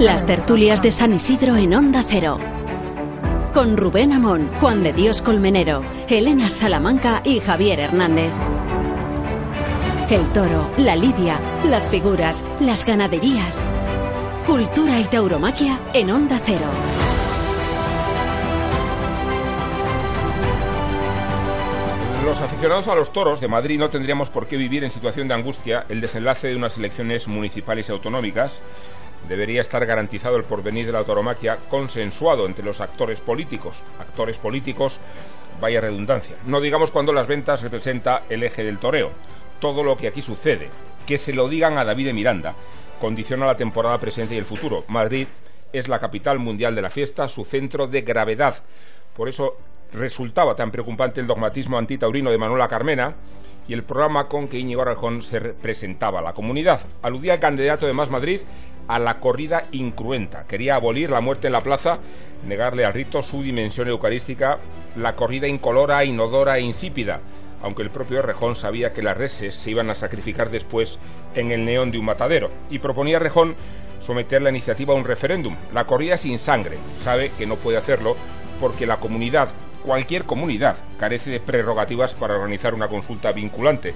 Las tertulias de San Isidro en Onda Cero. Con Rubén Amón, Juan de Dios Colmenero, Elena Salamanca y Javier Hernández. El toro, la lidia, las figuras, las ganaderías. Cultura y tauromaquia en Onda Cero. Los aficionados a los toros de Madrid no tendríamos por qué vivir en situación de angustia el desenlace de unas elecciones municipales y autonómicas. Debería estar garantizado el porvenir de la tauromaquia consensuado entre los actores políticos. Actores políticos, vaya redundancia. No digamos cuando las ventas representa el eje del toreo. Todo lo que aquí sucede, que se lo digan a David Miranda, condiciona la temporada presente y el futuro. Madrid es la capital mundial de la fiesta, su centro de gravedad. Por eso resultaba tan preocupante el dogmatismo antitaurino de Manuela Carmena y el programa con que Íñigo Arjón se presentaba a la comunidad. Aludía el candidato de Más Madrid a la corrida incruenta. Quería abolir la muerte en la plaza, negarle al rito su dimensión eucarística, la corrida incolora, inodora e insípida, aunque el propio Rejón sabía que las reses se iban a sacrificar después en el neón de un matadero. Y proponía a Rejón someter la iniciativa a un referéndum. La corrida sin sangre. Sabe que no puede hacerlo porque la comunidad cualquier comunidad carece de prerrogativas para organizar una consulta vinculante.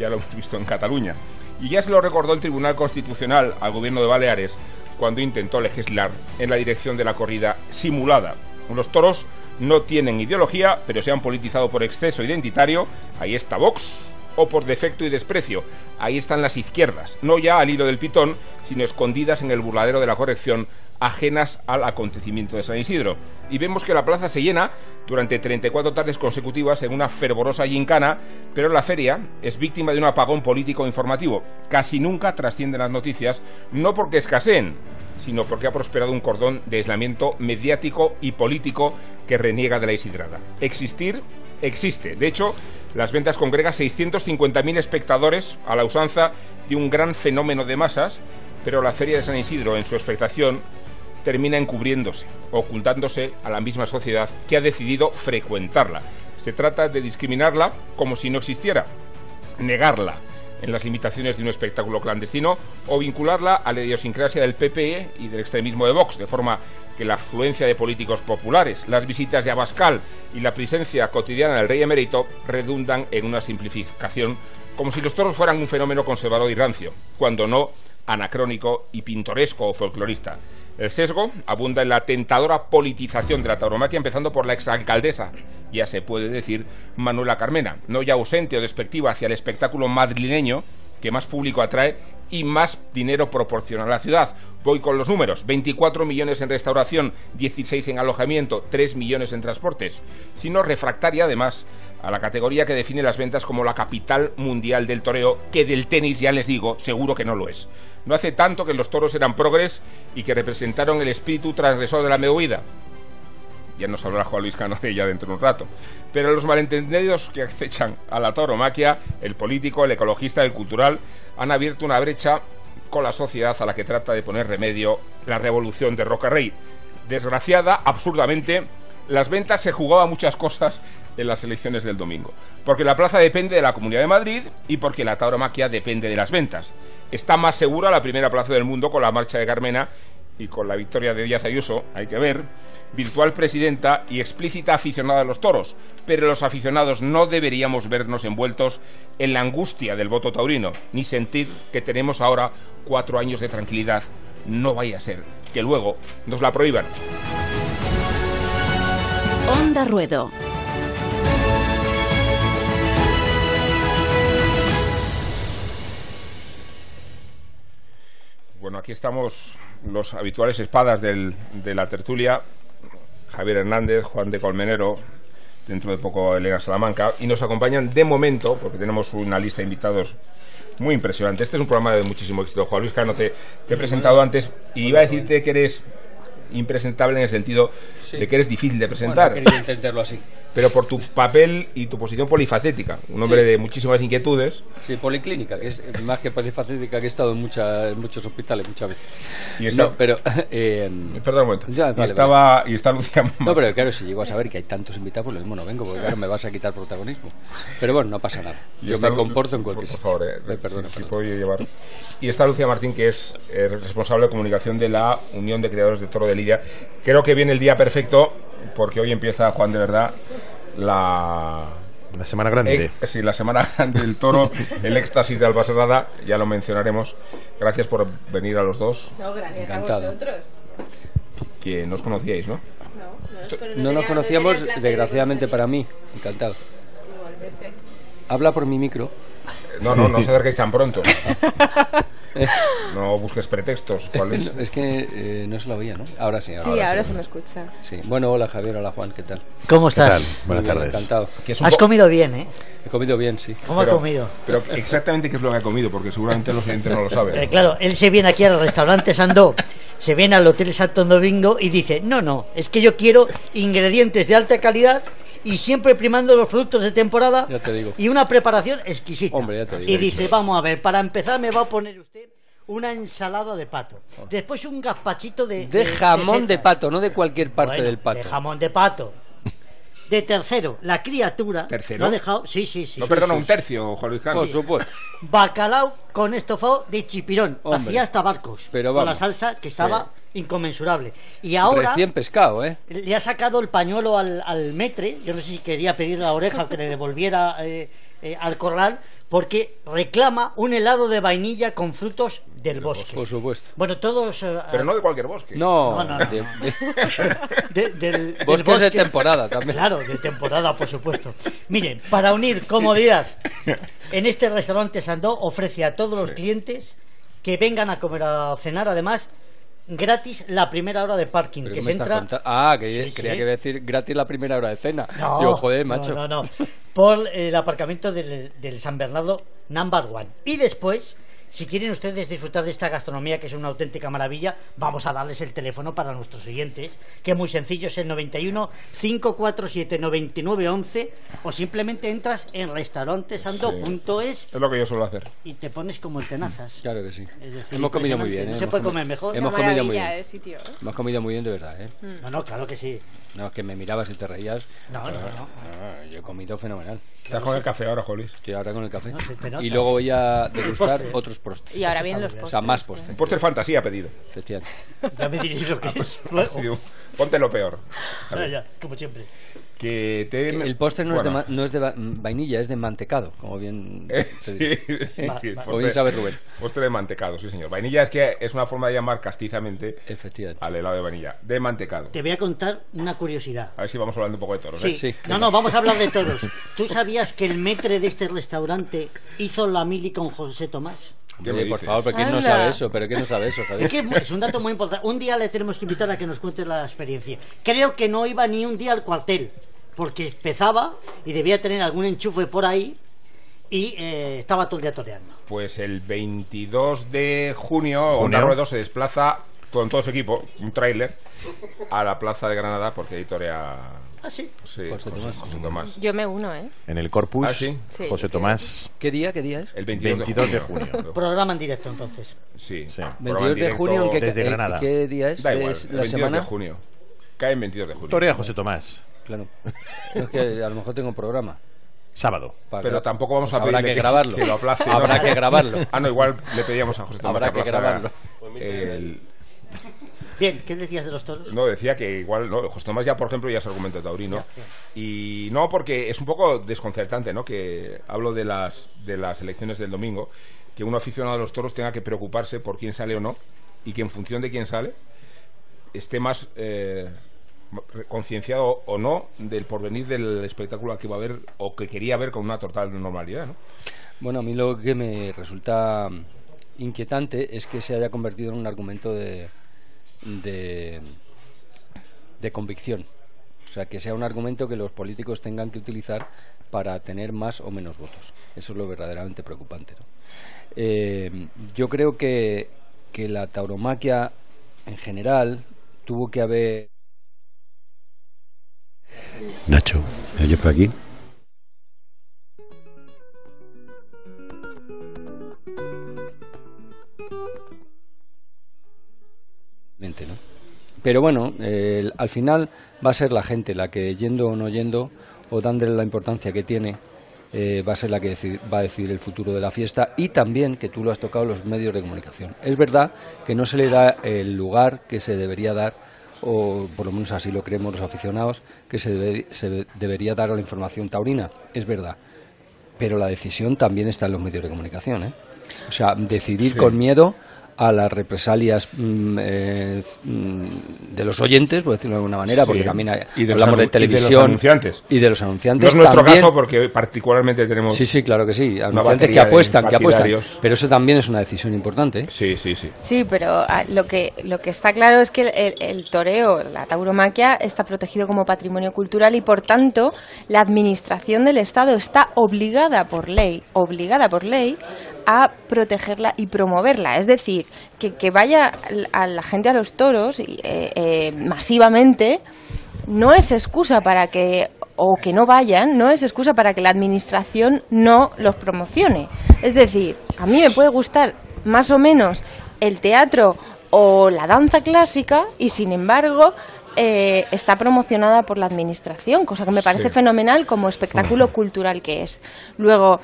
Ya lo hemos visto en Cataluña. Y ya se lo recordó el Tribunal Constitucional al gobierno de Baleares cuando intentó legislar en la dirección de la corrida simulada. Los toros no tienen ideología, pero se han politizado por exceso identitario. Ahí está Vox. O por defecto y desprecio. Ahí están las izquierdas. No ya al hilo del pitón, sino escondidas en el burladero de la corrección ajenas al acontecimiento de San Isidro. Y vemos que la plaza se llena durante 34 tardes consecutivas en una fervorosa gincana, pero la feria es víctima de un apagón político informativo. Casi nunca trascienden las noticias, no porque escaseen, sino porque ha prosperado un cordón de aislamiento mediático y político que reniega de la Isidrada. Existir existe. De hecho, las ventas congregan 650.000 espectadores a la usanza de un gran fenómeno de masas, pero la Feria de San Isidro, en su expectación, termina encubriéndose, ocultándose a la misma sociedad que ha decidido frecuentarla. Se trata de discriminarla como si no existiera, negarla en las limitaciones de un espectáculo clandestino o vincularla a la idiosincrasia del PPE y del extremismo de Vox, de forma que la afluencia de políticos populares, las visitas de Abascal y la presencia cotidiana del rey emérito redundan en una simplificación como si los toros fueran un fenómeno conservador y rancio, cuando no anacrónico y pintoresco o folclorista. El sesgo abunda en la tentadora politización de la tauromaquia, empezando por la exalcaldesa, ya se puede decir, Manuela Carmena, no ya ausente o despectiva hacia el espectáculo madrileño que más público atrae y más dinero proporciona a la ciudad. Voy con los números. 24 millones en restauración, 16 en alojamiento, 3 millones en transportes. Sino refractaria además a la categoría que define las ventas como la capital mundial del toreo, que del tenis ya les digo, seguro que no lo es. No hace tanto que los toros eran progres y que representaron el espíritu transgresor de la movida. Ya nos hablará Juan Luis Cano de ella dentro de un rato. Pero los malentendidos que acechan a la tauromaquia, el político, el ecologista, el cultural, han abierto una brecha con la sociedad a la que trata de poner remedio la revolución de Roca Rey. Desgraciada, absurdamente, las ventas se jugaban muchas cosas en las elecciones del domingo. Porque la plaza depende de la Comunidad de Madrid y porque la tauromaquia depende de las ventas. Está más segura la primera plaza del mundo con la marcha de Carmena y con la victoria de Díaz Ayuso, hay que ver, virtual presidenta y explícita aficionada a los toros. Pero los aficionados no deberíamos vernos envueltos en la angustia del voto taurino, ni sentir que tenemos ahora cuatro años de tranquilidad. No vaya a ser que luego nos la prohíban. Onda Ruedo. Bueno, aquí estamos los habituales espadas de la tertulia, Javier Hernández, Juan de Colmenero, dentro de poco Elena Salamanca, y nos acompañan de momento, porque tenemos una lista de invitados muy impresionante. Este es un programa de muchísimo éxito. Juan Luis Cano, te, te he presentado antes y iba a decirte que eres impresentable en el sentido de que eres difícil de presentar. Bueno, quería entenderlo así. Pero por tu papel y tu posición polifacética, un hombre Sí. de muchísimas inquietudes. Sí, policlínica, que es más que polifacética, que he estado en, mucha- en muchos hospitales muchas veces. Y está- No, pero... eh, Perdón un momento. Ya, y, vale, estaba, y está Lucía No, pero claro, si llego a saber que hay tantos invitados, pues lo mismo no vengo, porque claro, me vas a quitar protagonismo. Pero bueno, no pasa nada. Y Yo me comporto en cualquier Por favor, eh. Ay, perdona, si- si puedo llevar. Y está Lucía Martín, que es eh, responsable de comunicación de la Unión de Creadores de Toro de Lidia. Creo que viene el día perfecto, porque hoy empieza, Juan, de verdad, la... La semana grande. Eh, sí, la semana del toro, el éxtasis de Alba Serrada, ya lo mencionaremos. Gracias por venir a los dos, No, gracias Encantado. a vosotros. que no os conocíais, ¿no? No, no, nos, No nos conocíamos, desgraciadamente para mí. Encantado. Igualmente. Habla por mi micro. No, no, no os acerquéis tan pronto. No busques pretextos. ¿Cuál es? Es que eh, no se lo oía, ¿no? Ahora sí, ahora, Sí, sí. ahora se me escucha. Sí. Bueno, hola Javier, hola Juan, ¿qué tal? ¿Cómo ¿Qué tal? estás? Buenas bien, tardes. Encantado. Has comido bien, ¿eh? He comido bien, sí. ¿Cómo pero- ha comido? Pero exactamente qué es lo que ha comido, porque seguramente los clientes no lo saben. Eh, claro, él se viene aquí al restaurante Sandó, se viene al Hotel Santo Domingo y dice, no, no, es que yo quiero ingredientes de alta calidad y siempre primando los productos de temporada Ya te digo. y una preparación exquisita. Hombre, ya te digo. y dice, vamos a ver, para empezar me va a poner usted una ensalada de pato, después un gazpachito de... De jamón de pato, no de cualquier parte Bueno, del pato. De jamón de pato. De tercero, la criatura. ¿Tercero? Lo ha dejado, sí, sí, sí. No, sí, perdona, sí, un sí. tercio, Juan Luis Cano. Por supuesto. Bacalao con estofado de chipirón. Hombre. Hacía hasta barcos. Pero con la vamos. salsa que estaba inconmensurable. Y ahora Recién pescado, ¿eh? le ha sacado el pañuelo al, al metre. Yo no sé si quería pedir la oreja que le devolviera eh, eh, al corral. Porque reclama un helado de vainilla con frutos del bosque. Por supuesto. Bueno, todos. eh, Pero no de cualquier bosque. No, No, no, no. de- de- de- del, del Bosques de temporada también. Claro, de temporada, por supuesto. Miren, para unir comodidad, en este restaurante Sandó ofrece a todos los Sí. clientes que vengan a comer a cenar, además, gratis la primera hora de parking, ¿Pero que se entra... Ah, que Sí, creía sí. que iba a decir gratis la primera hora de cena. No, Digo, joder, macho. no, no, no. Por el aparcamiento del, del San Bernardo Number One. Y después, si quieren ustedes disfrutar de esta gastronomía, que es una auténtica maravilla, vamos a darles el teléfono para nuestros oyentes, que es muy sencillo, es el 91 547 9911 o simplemente entras en restaurantesando.es Es lo que yo suelo hacer. y te pones como el tenazas. Claro que sí. Es decir, Hemos comido muy bien. ¿eh? No se Hemos puede comer mejor. Hemos comido muy bien. de sitio. ¿eh? Hemos comido muy bien de verdad, ¿eh? No, no, claro que sí. No, es que me mirabas y te reías. No, no, no. Ah, yo he comido fenomenal. Estás con el café ahora, Juan Luis. Estoy ahora con el café. Y luego voy a degustar otros postres. Y ahora vienen los bien. O postres. sea, más postres. Póster fantasía ha pedido. Efectivamente. Ya me diréis lo que es. Luego. Digo, Ponte lo peor. O sea, ya, como siempre. Que te... El postre no, Bueno. es, de, ma- no es de va- vainilla, es de mantecado, como bien Eh, sí, digo. sí, Va- sí, va- Como bien sabe Rubén. Postre de mantecado, sí señor. Vainilla es que es una forma de llamar castizamente Efectivamente. al helado de vainilla. De mantecado. Te voy a contar una curiosidad. A ver si vamos hablando un poco de toros. Sí. ¿eh? Sí, no, no, vamos a hablar de toros. ¿Tú sabías que el metre de este restaurante hizo la mili con José Tomás? ¿Qué Oye, me por favor, pero ¿quién no sabe eso? ¿Pero quién no sabe eso, Javier? Es que es un dato muy importante. Un día le tenemos que invitar a que nos cuente la experiencia. Creo que no iba ni un día al cuartel, porque empezaba y debía tener algún enchufe por ahí y eh, estaba todo el día toreando. Pues el 22 de junio, Junio. Onda Ruedo se desplaza con todo su equipo, un tráiler, a la plaza de Granada porque ahí torea Ah, sí. sí, José Tomás. José Tomás. Yo me uno, ¿eh? En el Corpus, Ah, sí. José Tomás. ¿Qué día? ¿Qué día es? El 22, 22 de de junio. junio. Programa en directo entonces. Sí. Sí. programa en 22 de junio, ¿en qué, desde eh, Granada. ¿qué día es? Da igual, ¿Es el la 22 semana? de junio. Cae en 22 de junio. Torea José Tomás. Claro. No, es que a lo mejor tengo un programa. Sábado. para Pero tampoco vamos pues a habrá pedirle que que- grabarlo. que lo aplace, ¿no? Habrá que grabarlo. Ah, no, igual le pedíamos a José Tomás Habrá que grabarlo. el- Bien, ¿qué decías de los toros? No, decía que igual, no, José Tomás ya, por ejemplo, ya es argumento taurino. Ya, ya. Y no, porque es un poco desconcertante, ¿no? Que hablo de las, de las elecciones del domingo, que un aficionado a los toros tenga que preocuparse por quién sale o no, y que en función de quién sale, esté más eh, concienciado o no del porvenir del espectáculo que va a ver o que quería ver con una total normalidad, ¿no? Bueno, a mí lo que me resulta inquietante es que se haya convertido en un argumento de, de, de convicción. O sea, que sea un argumento que los políticos tengan que utilizar para tener más o menos votos. Eso es lo verdaderamente preocupante. ¿no? Eh, yo creo que, que la tauromaquia en general tuvo que haber Nacho, ¿me oyes por aquí? ¿no? Pero bueno, al final va a ser la gente la que yendo o no yendo o dándole la importancia que tiene eh, va a ser la que va a decidir el futuro de la fiesta y también que tú lo has tocado los medios de comunicación. Es verdad que no se le da el lugar que se debería dar o por lo menos así lo creemos los aficionados que se, debe- se debería dar a la información taurina. Es verdad, pero la decisión también está en los medios de comunicación. ¿eh? O sea, decidir Sí. con miedo a las represalias mm, eh, mm, de los oyentes, por decirlo de alguna manera, Sí. porque también hay- Y de hablamos de y de los televisión anunciantes. y de los No anunciantes. es nuestro también- caso porque particularmente tenemos... Sí, sí, claro que sí. Anunciantes que apuestan, que apuestan. Pero eso también es una decisión importante. ¿eh? Sí, sí, sí. Sí, pero ah, lo que, lo que está claro es que el, el toreo, la tauromaquia, está protegido como patrimonio cultural y, por tanto, la administración del Estado está obligada por ley, obligada por ley, a protegerla y promoverla. Es decir, que, que vaya a la gente a los toros eh, eh, masivamente no es excusa para que o que no vayan, no es excusa para que la administración no los promocione. Es decir, a mí me puede gustar más o menos el teatro o la danza clásica y sin embargo eh, está promocionada por la administración, cosa que me parece Sí. fenomenal como espectáculo cultural que es. Luego,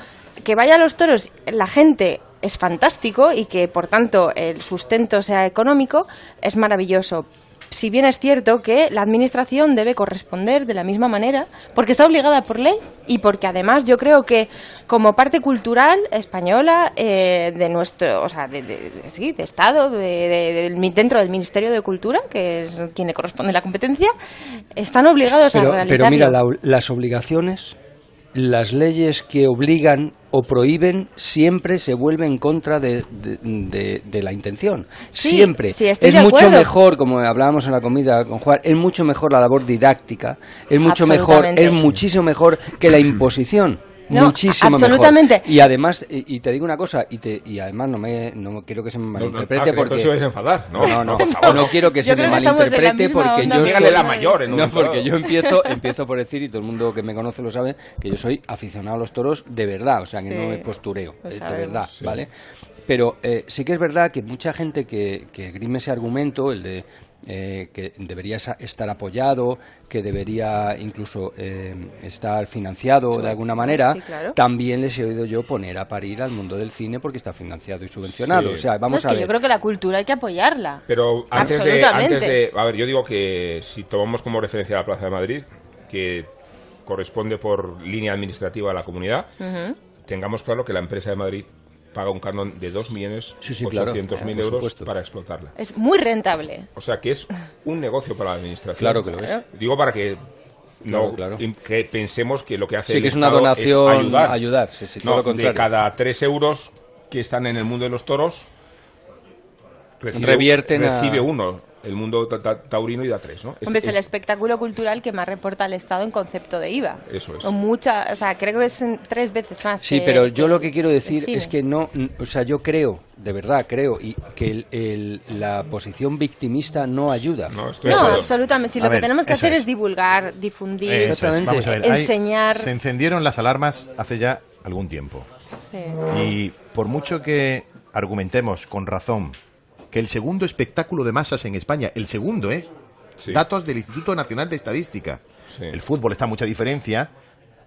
que vaya a los toros la gente es fantástico y que por tanto el sustento sea económico es maravilloso. Si bien es cierto que la administración debe corresponder de la misma manera, porque está obligada por ley y porque además yo creo que como parte cultural española eh, de nuestro, o sea, de, de- de- sí, de Estado, dentro del Ministerio de Cultura, que es quien le corresponde la competencia, están obligados a Pero, realizarlo. pero mira, la- las obligaciones, las leyes que obligan o prohíben siempre se vuelven en contra de, de- de- de la intención. Sí, siempre. sí, es mucho mejor, como hablábamos en la comida con Juan, es mucho mejor la labor didáctica, es mucho mejor, es muchísimo mejor que la imposición. No, muchísimo absolutamente. mejor. Y además, y, y te digo una cosa, y, te, y además no me no quiero que se me No, no, malinterprete ah, que porque a enfadar. No, no, no, por favor, no quiero que Yo se me malinterprete porque yo la mayor en un no, porque yo empiezo, empiezo por decir, y todo el mundo que me conoce lo sabe, que yo soy aficionado a los toros de verdad, o sea, que Sí, no es postureo, es de sabemos. verdad, Sí. ¿vale? Pero eh, sí que es verdad que mucha gente que, que grime ese argumento, el de eh, que debería estar apoyado, que debería incluso eh, estar financiado de alguna manera, Sí, claro. también les he oído yo poner a parir al mundo del cine porque está financiado y subvencionado. Sí. O sea, No, vamos es a que ver. yo creo que la cultura hay que apoyarla. Pero antes de, Absolutamente. antes de... A ver, yo digo que si tomamos como referencia la Plaza de Madrid, que corresponde por línea administrativa a la comunidad, tengamos claro que la empresa de Madrid paga un canon de 2.800.000 Sí, sí, claro, claro, por euros supuesto. para explotarla. Es muy rentable. O sea que es un negocio para la administración. Claro que lo es. Digo para que no Claro, que pensemos que lo que hace Sí, el que es una Estado donación ayudar. ayudar, sí, sí, No, de cada 3 euros que están en el mundo de los toros, recibe, Revierten a- recibe uno el mundo ta- ta- taurino y da tres, ¿no? Es- Hombre, es, es- el espectáculo cultural que más reporta al Estado en concepto de IVA. Eso es. O mucha, o sea, creo que es en- tres veces más. Sí, que- pero yo que lo que quiero decir es que no, o sea, yo creo, de verdad creo, y que el- el- la posición victimista no ayuda. No, estoy No, absolutamente. Si A lo ver, que tenemos que hacer es. es divulgar, difundir. Eso es, Exactamente. Vamos a ver, hay- Enseñar. se encendieron las alarmas hace ya algún tiempo. Sí. Y por mucho que argumentemos con razón que el segundo espectáculo de masas en España, el segundo, ¿eh? Sí. Datos del Instituto Nacional de Estadística. Sí. El fútbol está a mucha diferencia,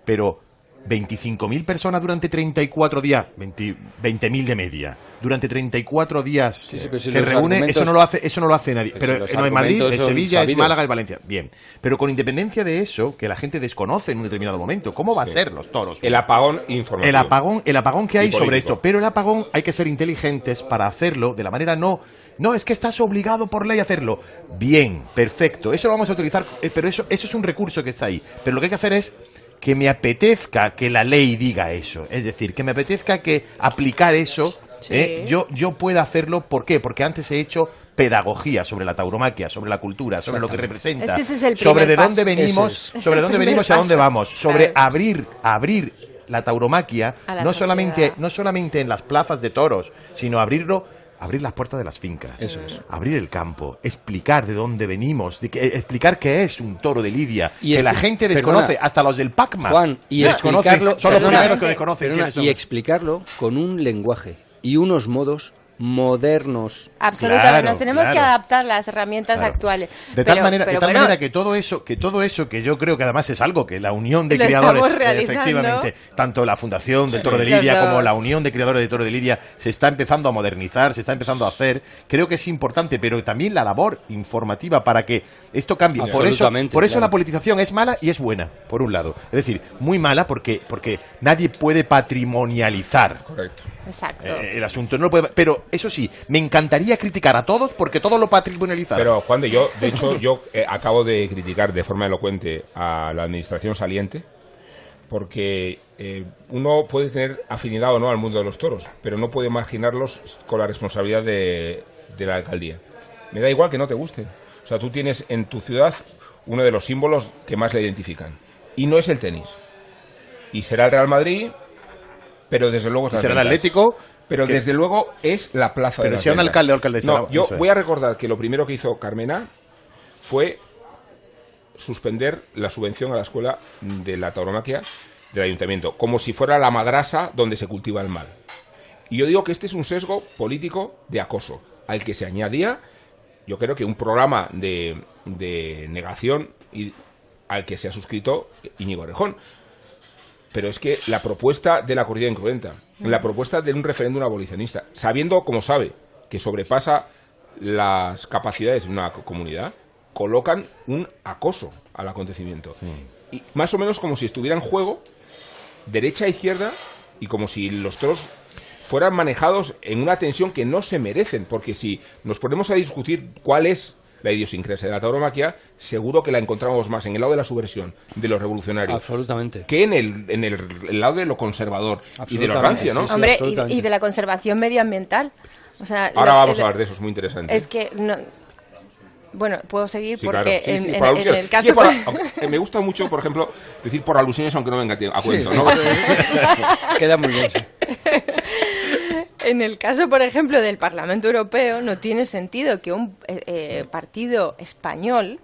pero 25.000 personas durante 34 días, 20 20.000 de media, durante 34 días Sí, si que reúne, eso no lo hace, eso no lo hace nadie. Pero Pero, si en Madrid, en Sevilla, es. Málaga y Valencia. Bien. Pero con independencia de eso, que la gente desconoce en un determinado momento, ¿cómo va Sí. a ser los toros? El apagón informativo. El apagón, el apagón que hay sobre esto. Pero el apagón hay que ser inteligentes para hacerlo de la manera no. No, es que estás obligado por ley a hacerlo. Bien, perfecto. Eso lo vamos a utilizar, eh, pero eso, eso es un recurso que está ahí. Pero lo que hay que hacer es que me apetezca que la ley diga eso. Es decir, que me apetezca que aplicar eso, Sí. eh, yo, yo pueda hacerlo. ¿Por qué? Porque antes he hecho pedagogía sobre la tauromaquia, sobre la cultura, sobre lo que representa, Es que ese es el sobre de dónde venimos, es. sobre dónde venimos y a dónde vamos, sobre Claro. abrir, abrir la tauromaquia, la no solamente, no solamente en las plazas de toros, sino abrirlo abrir las puertas de las fincas, Eso es. abrir el campo, explicar de dónde venimos, de que- eh, explicar qué es un toro de Lidia, Y que la gente perdona, desconoce, hasta los del PACMA. Juan, y desconocen, explicarlo, son los primeros que desconocen perdona, quiénes y explicarlo con un lenguaje y unos modos modernos. Absolutamente, Claro, nos tenemos que adaptar a las herramientas Claro. actuales. De tal Pero- manera, de pero tal bueno, manera que todo eso, que todo eso que yo creo que además es algo que la unión de criadores, realizando. efectivamente, tanto la Fundación del Toro de Lidia como la Unión de Criadores de Toro de Lidia se está empezando a modernizar, se está empezando a hacer. Creo que es importante, pero también la labor informativa para que esto cambie. Por eso, Absolutamente, por eso claro. la politización es mala y es buena, por un lado. Es decir, muy mala porque porque nadie puede patrimonializar Correcto. Exacto. eh, el asunto. No lo puede- pero eso sí, me encantaría criticar a todos porque todos lo patrimonializaron. Pero Juan de yo, de hecho, yo eh, acabo de criticar de forma elocuente a la administración saliente porque eh, uno puede tener afinidad o no al mundo de los toros, pero no puede imaginarlos con la responsabilidad de, de la alcaldía. Me da igual que no te guste. O sea, tú tienes en tu ciudad uno de los símbolos que más le identifican. Y no es el tenis. Y será el Real Madrid, pero desde luego es Y será el. Atlético, Pero que- desde luego es la plaza de Pero las sea un alcalde o alcaldesa, No, yo voy a recordar que lo primero que hizo Carmena fue suspender la subvención a la escuela de la tauromaquia del ayuntamiento, como si fuera la madrasa donde se cultiva el mal. Y yo digo que este es un sesgo político de acoso, al que se añadía, yo creo que un programa de, de negación y al que se ha suscrito Íñigo Orejón. Pero es que la propuesta de la corrida incruenta, la propuesta de un referéndum abolicionista, sabiendo, como sabe, que sobrepasa las capacidades de una co- comunidad, colocan un acoso al acontecimiento. Y más o menos como si estuviera en juego derecha e izquierda y como si los toros fueran manejados en una tensión que no se merecen, porque si nos ponemos a discutir cuál es la idiosincrasia de la tauromaquia, seguro que la encontramos más en el lado de la subversión, de los revolucionarios, Absolutamente. que en el, en el, el lado de lo conservador y de lo Absolutamente, rancio, ¿no? sí, sí. Hombre, y, y de la conservación medioambiental. O sea, Ahora lo- vamos el- a hablar de eso, es muy interesante. Es que no. Bueno, puedo seguir Sí, porque claro. Sí, en, sí, en- por en el caso. Sí, por a- me gusta mucho, por ejemplo, decir por alusiones, aunque no venga a cuento. ¿no? Queda muy bien. En el caso, por ejemplo, del Parlamento Europeo, no tiene sentido que un eh, eh, partido español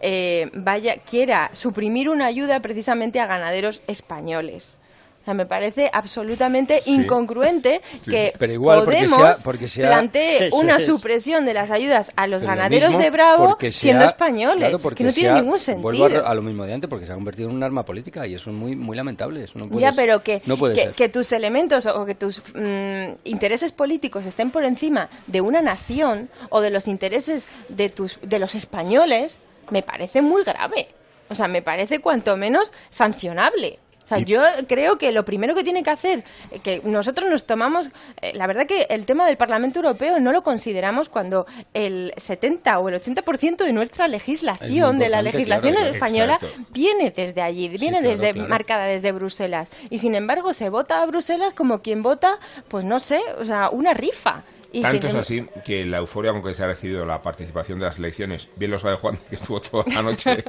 eh, vaya quiera suprimir una ayuda precisamente a ganaderos españoles. Sea, me parece absolutamente incongruente que Pero igual, porque sea- porque sea- plantee Eso una es. supresión de las ayudas a los Pero ganaderos de Bravo siendo españoles. claro, Es porque que no tiene ningún Vuelvo a, sentido. a lo mismo de antes, porque se ha convertido en un arma política y eso es muy, muy lamentable. Eso no puede Ya, pero que, no puede que, ser. que tus elementos o que tus mm, intereses políticos estén por encima de una nación o de los intereses de, tus, de los españoles, me parece muy grave. O sea, me parece cuanto menos sancionable. O sea, Y- yo creo que lo primero que tiene que hacer, eh, que nosotros nos tomamos, eh, la verdad que el tema del Parlamento Europeo no lo consideramos cuando el 70 o el 80% de nuestra legislación, de la legislación claro, española, exacto. viene desde allí, viene claro, desde claro. marcada desde Bruselas. Y sin embargo se vota a Bruselas como quien vota, pues no sé, o sea, una rifa. Y Tanto es sin em- así que la euforia con que se ha recibido la participación de las elecciones, bien lo sabe Juan, que estuvo toda la noche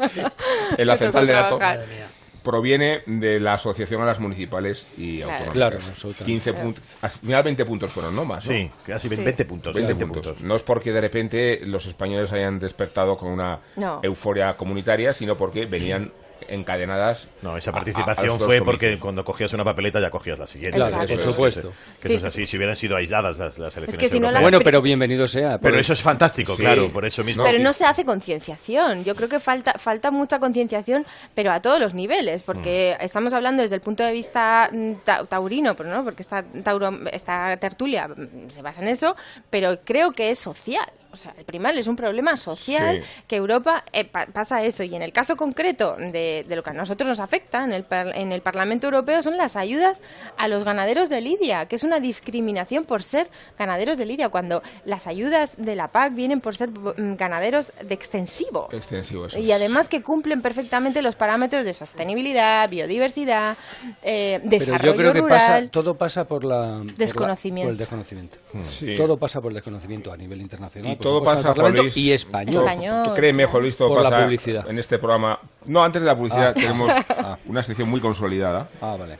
en la central de mía. Proviene de la asociación a las municipales y Claro. autonómicas. Claro, absolutamente. 15 puntos, al final 20 puntos fueron, ¿no? Más, ¿no? Sí, casi Sí. 20 puntos. 20 20 puntos. puntos. No es porque de repente los españoles hayan despertado con una No. euforia comunitaria, sino porque venían encadenadas. No, esa a- a- a participación fue porque comicios. cuando cogías una papeleta ya cogías la siguiente. Claro, por es- supuesto. Que eso Sí. es así, si hubieran sido aisladas las, las elecciones que si no la- europeas. Bueno, pero bienvenido sea. Pero eso es fantástico, Sí. claro, por eso mismo. Pero no se hace concienciación. Yo creo que falta, falta mucha concienciación, pero a todos los niveles, porque Mm. estamos hablando desde el punto de vista mm, ta- taurino, pero no, porque esta, tauro, esta tertulia mm, se basa en eso, pero creo que es social. O sea, el primal es un problema social Sí. que Europa eh, pa- pasa eso. Y en el caso concreto de, de lo que a nosotros nos afecta en el, par- en el Parlamento Europeo son las ayudas a los ganaderos de Lidia, que es una discriminación por ser ganaderos de Lidia, cuando las ayudas de la PAC vienen por ser mm, ganaderos de extensivo. Extensivo eso. Y además que cumplen perfectamente los parámetros de sostenibilidad, biodiversidad, eh, Pero desarrollo yo creo que rural. pasa, todo pasa por la por la- Desconocimiento. por el desconocimiento. Sí. Todo pasa por el desconocimiento a nivel internacional. Y por todo pasa, Juan Luis. y español. Español. Tú créeme, Juan Luis, todo Por la pasa publicidad. en este programa. No, antes de la publicidad Ah. tenemos Ah. una sección muy consolidada, Ah, vale.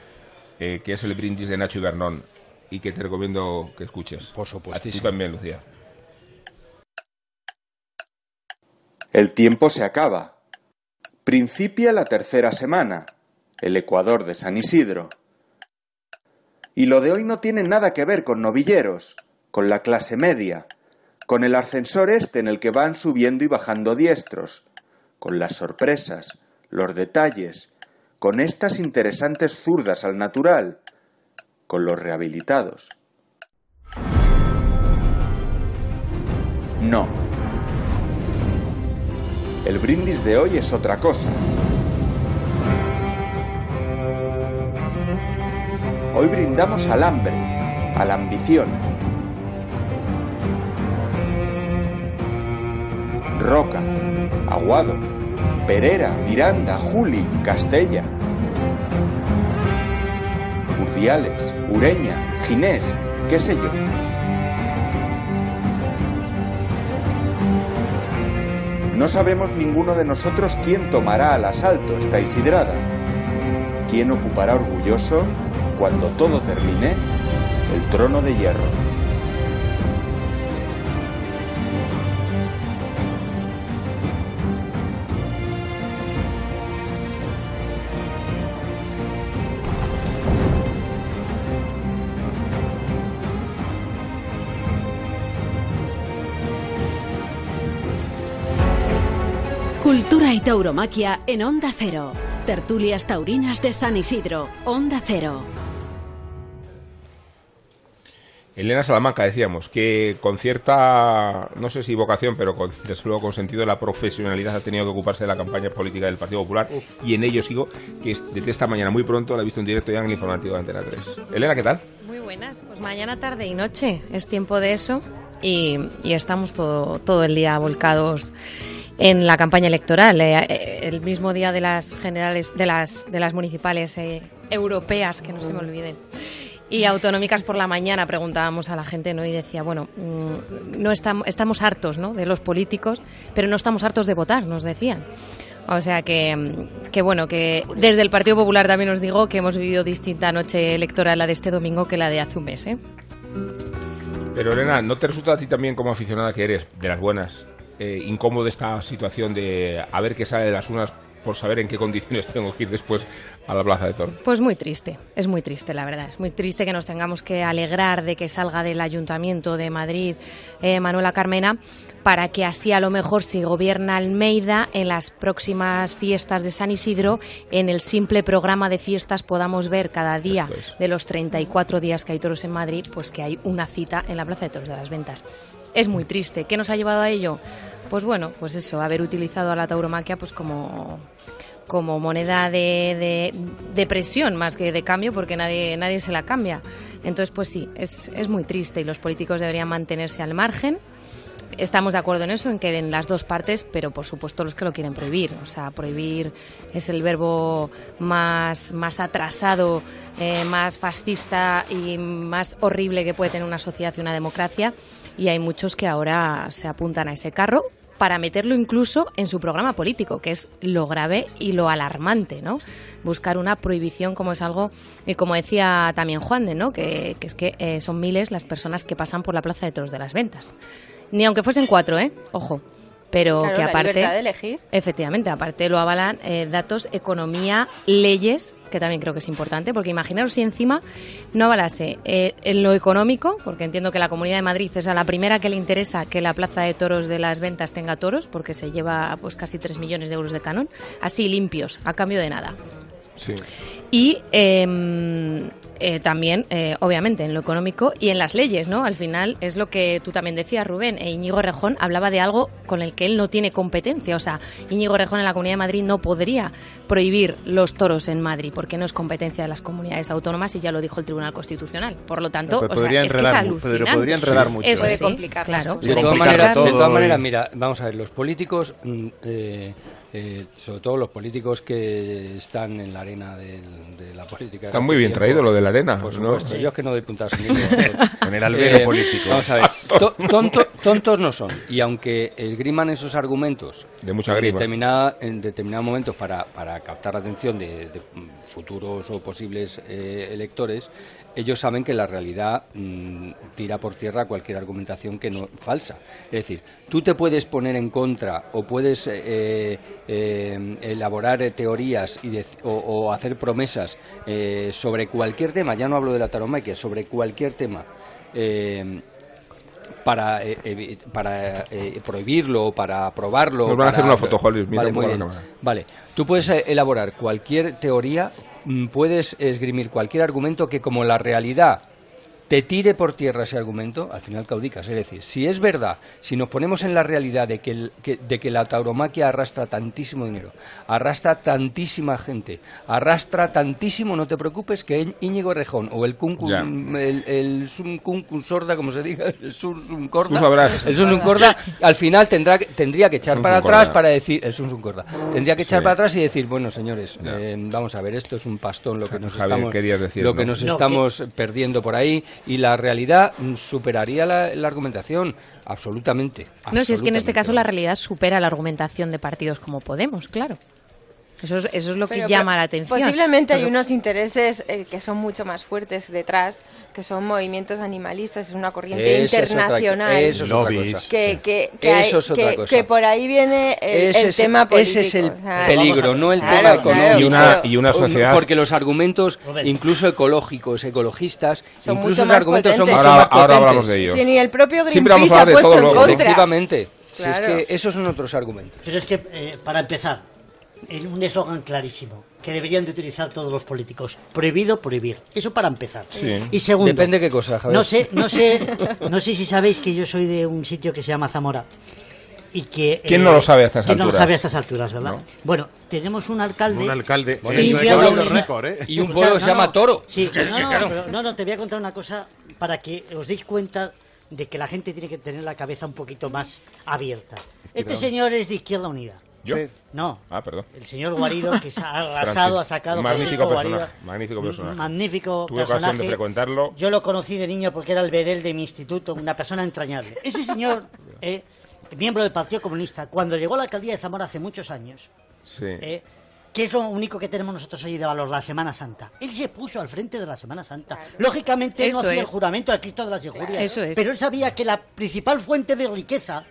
eh, que es el brindis de Nacho Ibernón. y que te recomiendo que escuches. Por supuesto. Tú también, Lucía. El tiempo se acaba. Principia la tercera semana, el Ecuador de San Isidro. Y lo de hoy no tiene nada que ver con novilleros, con la clase media, con el ascensor este en el que van subiendo y bajando diestros, con las sorpresas, los detalles, con estas interesantes zurdas al natural, con los rehabilitados. No. El brindis de hoy es otra cosa. Hoy brindamos al hambre, a la ambición. Roca, Aguado, Perera, Miranda, Juli, Castella. Urdiales, Ureña, Ginés, qué sé yo. No sabemos ninguno de nosotros quién tomará al asalto esta Isidrada. ¿Quién ocupará orgulloso, cuando todo termine, el trono de hierro? Tauromaquia en Onda Cero. Tertulias taurinas de San Isidro. Onda Cero. Elena Salamanca, decíamos, que con cierta, no sé si vocación, pero con, desde luego con sentido de la profesionalidad ha tenido que ocuparse de la campaña política del Partido Popular y en ello sigo, que es- desde esta mañana muy pronto la he visto en directo ya en el informativo de Antena 3. Elena, ¿qué tal? Muy buenas, pues mañana, tarde y noche es tiempo de eso y, y estamos todo, todo el día volcados en la campaña electoral. Eh, eh, el mismo día de las generales, de las, de las municipales eh, europeas, que no se me olviden. Y autonómicas por la mañana preguntábamos a la gente, ¿no? Y decía, bueno, mm, no estamos, estamos hartos, ¿no? De los políticos, pero no estamos hartos de votar, nos decían. O sea que, mm, que bueno, que desde el Partido Popular también os digo que hemos vivido distinta noche electoral la de este domingo que la de hace un mes, ¿eh? Pero Elena, ¿no te resulta a ti también como aficionada que eres, de las buenas, eh, incómodo esta situación de a ver qué sale de las unas por saber en qué condiciones tengo que ir después a la Plaza de Toro? Pues muy triste, es muy triste, la verdad. Es muy triste que nos tengamos que alegrar de que salga del Ayuntamiento de Madrid eh, Manuela Carmena, para que así a lo mejor si gobierna Almeida en las próximas fiestas de San Isidro, en el simple programa de fiestas podamos ver cada día es. de los 34 días que hay toros en Madrid, pues que hay una cita en la Plaza de Toros de las Ventas. Es muy triste. ¿Qué nos ha llevado a ello? Pues bueno, pues eso, haber utilizado a la tauromaquia pues como como moneda de, de- presión más que de cambio porque nadie, nadie se la cambia. Entonces, pues sí, es, es muy triste y los políticos deberían mantenerse al margen. Estamos de acuerdo en eso, en que en las dos partes, pero por supuesto los que lo quieren prohibir. O sea, prohibir es el verbo más, más atrasado, eh, más fascista y más horrible que puede tener una sociedad y una democracia. Y hay muchos que ahora se apuntan a ese carro para meterlo incluso en su programa político, que es lo grave y lo alarmante, ¿no? Buscar una prohibición como es algo, y como decía también Juan de, ¿no? Que, es que eh, son miles las personas que pasan por la Plaza de Toros de las Ventas. Ni aunque fuesen cuatro, ¿eh? Ojo. Pero Claro, que la aparte... libertad de elegir. Efectivamente, aparte lo avalan eh, datos, economía, leyes, que también creo que es importante, porque imaginaros si encima no avalase eh, en lo económico, porque entiendo que la Comunidad de Madrid es a la primera que le interesa que la plaza de toros de las ventas tenga toros, porque se lleva pues casi 3 millones de euros de canon, así limpios, a cambio de nada. Sí. Y eh, eh, también, eh, obviamente, en lo económico y en las leyes, ¿no? Al final es lo que tú también decías, Rubén. E Íñigo Rejón hablaba de algo con el que él no tiene competencia. O sea, Íñigo Rejón en la Comunidad de Madrid no podría prohibir los toros en Madrid porque no es competencia de las comunidades autónomas y ya lo dijo el Tribunal Constitucional. Por lo tanto, Pero o sea, es que es pero podría enredar mucho, Eso ¿eh? sí, complicar claro. De todas, maneras, mira, vamos a ver, los políticos, mm, eh, eh, sobre todo los políticos que están en la arena de la política. Está muy bien traído lo de la arena, Por ¿no? yo es que no doy puntadas sin. Con el albero Eh, político. Vamos a ver, To- tonto- tontos no son. Y aunque esgriman esos argumentos De mucha en, determinada- en determinados momentos para, para captar la atención de, de, futuros o posibles eh, electores, ellos saben que la realidad mm, tira por tierra cualquier argumentación que no falsa. Es decir, tú te puedes poner en contra o puedes eh, eh, elaborar eh, teorías y dec- o, o hacer promesas eh, sobre cualquier tema, ya no hablo de la taromaquia, sobre cualquier tema. para, eh, para eh, prohibirlo, para aprobarlo. Nos van a hacer una foto, Holly, mira Vale, muy bien. tú puedes elaborar cualquier teoría, puedes esgrimir cualquier argumento que como la realidad te tire por tierra ese argumento, al final caudicas. Es decir, si es verdad, si nos ponemos en la realidad de que, el- que- de que la tauromaquia arrastra tantísimo dinero, arrastra tantísima gente, arrastra tantísimo, no te preocupes, que Íñigo Rejón o el Ya. el, el Sun Kunku Sorda, como se diga, el Sun Sun Corda, el Sun Sun Corda, al final tendrá, que- tendría que echar para atrás Corda. para decir, el Sun Sun Corda, tendría que echar Sí. para atrás y decir, bueno, señores, eh, vamos a ver, esto es un pastón lo que nos Javier, estamos, querías decir, lo ¿no? que nos No, estamos perdiendo por ahí y la realidad superaría la, la argumentación absolutamente. No, si es que en este absolutamente. caso la realidad supera la argumentación de partidos como Podemos, claro. Eso es, eso es lo que Pero llama po- la atención. Posiblemente hay Pero- unos intereses eh, que son mucho más fuertes detrás, que son movimientos animalistas, es una corriente Eso es otra- internacional. eso es otra cosa. que, que, que, hay- Eso es otra que- cosa. que por ahí viene el, Ese el es- tema político. Ese es el o sea, peligro, no el Claro, tema claro, económico. Y una, claro. y una sociedad... Porque los argumentos, incluso ecológicos, ecologistas, Son incluso los argumentos son potentes. mucho Ahora, más ahora potentes. hablamos de ello. Si ni el propio Siempre vamos Greenpeace a ha hablar de puesto todo en lo- contra. Efectivamente. Si es Claro. que esos son otros argumentos. Pero es que, eh, para empezar, es un eslogan clarísimo que deberían de utilizar todos los políticos. Prohibido, prohibir. Eso para empezar. Sí. Y segundo... Depende qué cosa, Javier. No sé, no sé, no sé si sabéis que yo soy de un sitio que se llama Zamora. Y que, ¿Quién no lo sabe a estas ¿quién no lo alturas? sabe a estas alturas, verdad? No. Bueno, tenemos un alcalde... Un alcalde. Sí, eso es récord, ¿eh? Y un pueblo que se llama. Toro. Sí, Es no, que, no, claro. pero no, no, te voy a contar una cosa para que os deis cuenta de que la gente tiene que tener la cabeza un poquito más abierta. Este señor es de Izquierda Unida. ¿Yo? No, Ah, perdón. el señor Guarido que se ha arrasado, ha sacado... Magnífico personaje, Guarido. magnífico personaje. Magnífico Tuve ocasión de frecuentarlo. Yo lo conocí de niño porque era el bedel de mi instituto, una persona entrañable. Ese señor, eh, miembro del Partido Comunista, cuando llegó a la alcaldía de Zamora hace muchos años, Sí. eh, ¿qué es lo único que tenemos nosotros hoy de valor? La Semana Santa. Él se puso al frente de la Semana Santa. Lógicamente no Eso hacía el juramento al Cristo de las Injurias, Eso es. pero él sabía que la principal fuente de riqueza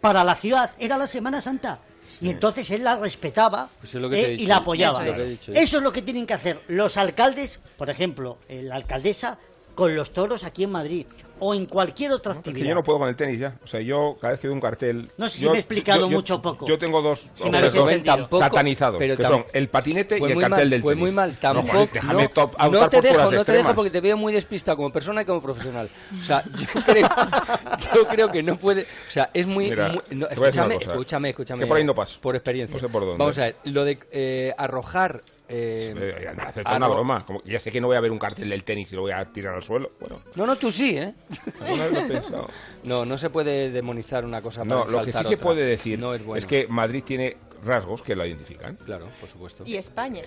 para la ciudad era la Semana Santa. Y entonces él la respetaba Pues eh, y la apoyaba. Eso es. Lo que he dicho. Eso es lo que tienen que hacer los alcaldes, por ejemplo, eh, la alcaldesa con los toros aquí en Madrid o en cualquier otra Es actividad. que yo no puedo con el tenis ya. O sea, yo cada vez que veo un cartel. No sé si yo- me he explicado yo- yo- mucho o poco. Yo tengo dos Si me entendido. Tampoco- satanizados, pero que son el patinete Fue y el cartel mal, del fue tenis. muy mal. No, Tampoco, Juan, déjame no, top- no te por dejo, no te dejo extremas. porque te veo muy despistado como persona y como profesional. O sea, yo creo, yo creo que no puede. O sea, es muy. Mira, muy- no, a escúchame, cosa. escúchame, escúchame. Que por ahí no paso. Por experiencia. No sé por dónde. Vamos a ver, lo de eh, arrojar. Eh, Eh, hacer una broma. Como, ya sé que no voy a ver un cartel del tenis y lo voy a tirar al suelo. Bueno, No, no, tú sí, ¿eh? alguna vez lo he pensado. No, no se puede demonizar una cosa para No, lo que sí se otra. puede decir no es, bueno. es que Madrid tiene rasgos que la identifican. Claro, por supuesto. Y España.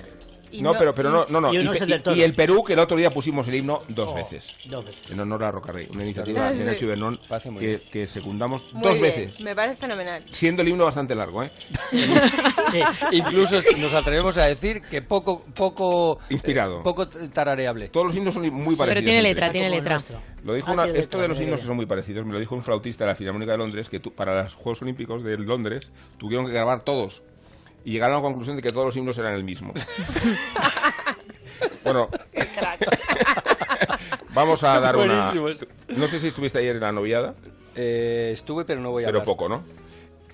Y No, pero, pero no, no, no. y Y, uno es el y- del toro. y el Perú, que el otro día pusimos el himno dos Oh, veces. Dos veces. En honor a Rocarrey, una iniciativa Ah, de. Nacho muy que, que secundamos Muy dos bien, veces. Me parece fenomenal. Siendo el himno bastante largo, ¿eh? Sí. Incluso nos atrevemos a decir que poco, poco Inspirado. eh, poco tarareable. Todos los himnos son muy parecidos. Pero tiene letra, tiene letra. Lo dijo Ah, una- tiene esto de los himnos que son muy parecidos, me lo dijo un flautista de la Filarmónica de Londres, que tú- para los Juegos Olímpicos de Londres tuvieron que grabar todos. Y llegaron a la conclusión de que todos los himnos eran el mismo. bueno, vamos a dar una... No sé si estuviste ayer en la noviada, Eh, estuve, pero no voy a pero hablar. poco, ¿no?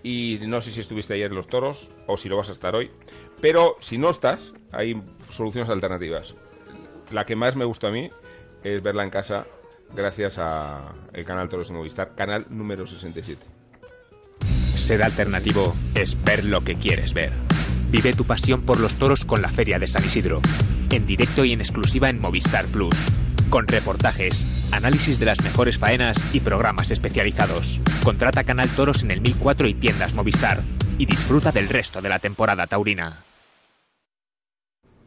Y no sé si estuviste ayer en los toros o si lo vas a estar hoy. Pero si no estás, hay soluciones alternativas. La que más me gusta a mí es verla en casa gracias a el canal Toros en Movistar, canal número 67. Ser alternativo es ver lo que quieres ver. Vive tu pasión por los toros con la Feria de San Isidro. En directo y en exclusiva en Movistar Plus. Con reportajes, análisis de las mejores faenas y programas especializados. Contrata Canal Toros en el 1004 y tiendas Movistar. Y disfruta del resto de la temporada taurina.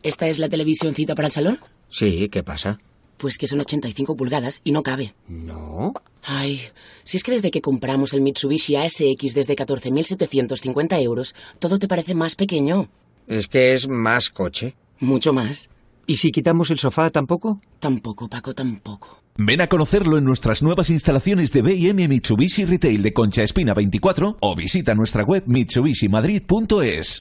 ¿Esta es la televisioncita para el salón? Sí, ¿qué pasa? Pues que son 85 pulgadas y no cabe. No. Ay, si es que desde que compramos el Mitsubishi ASX desde 14.750 euros, todo te parece más pequeño. Es que es más coche. Mucho más. ¿Y si quitamos el sofá tampoco? Tampoco, Paco, tampoco. Ven a conocerlo en nuestras nuevas instalaciones de B&M Mitsubishi Retail de Concha Espina 24 o visita nuestra web mitsubishimadrid.es.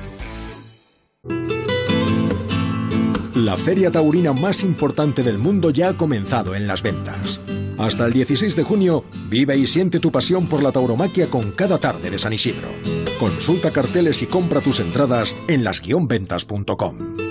La feria taurina más importante del mundo ya ha comenzado en las ventas. Hasta el 16 de junio, vive y siente tu pasión por la tauromaquia con cada tarde de San Isidro. Consulta carteles y compra tus entradas en las-ventas.com.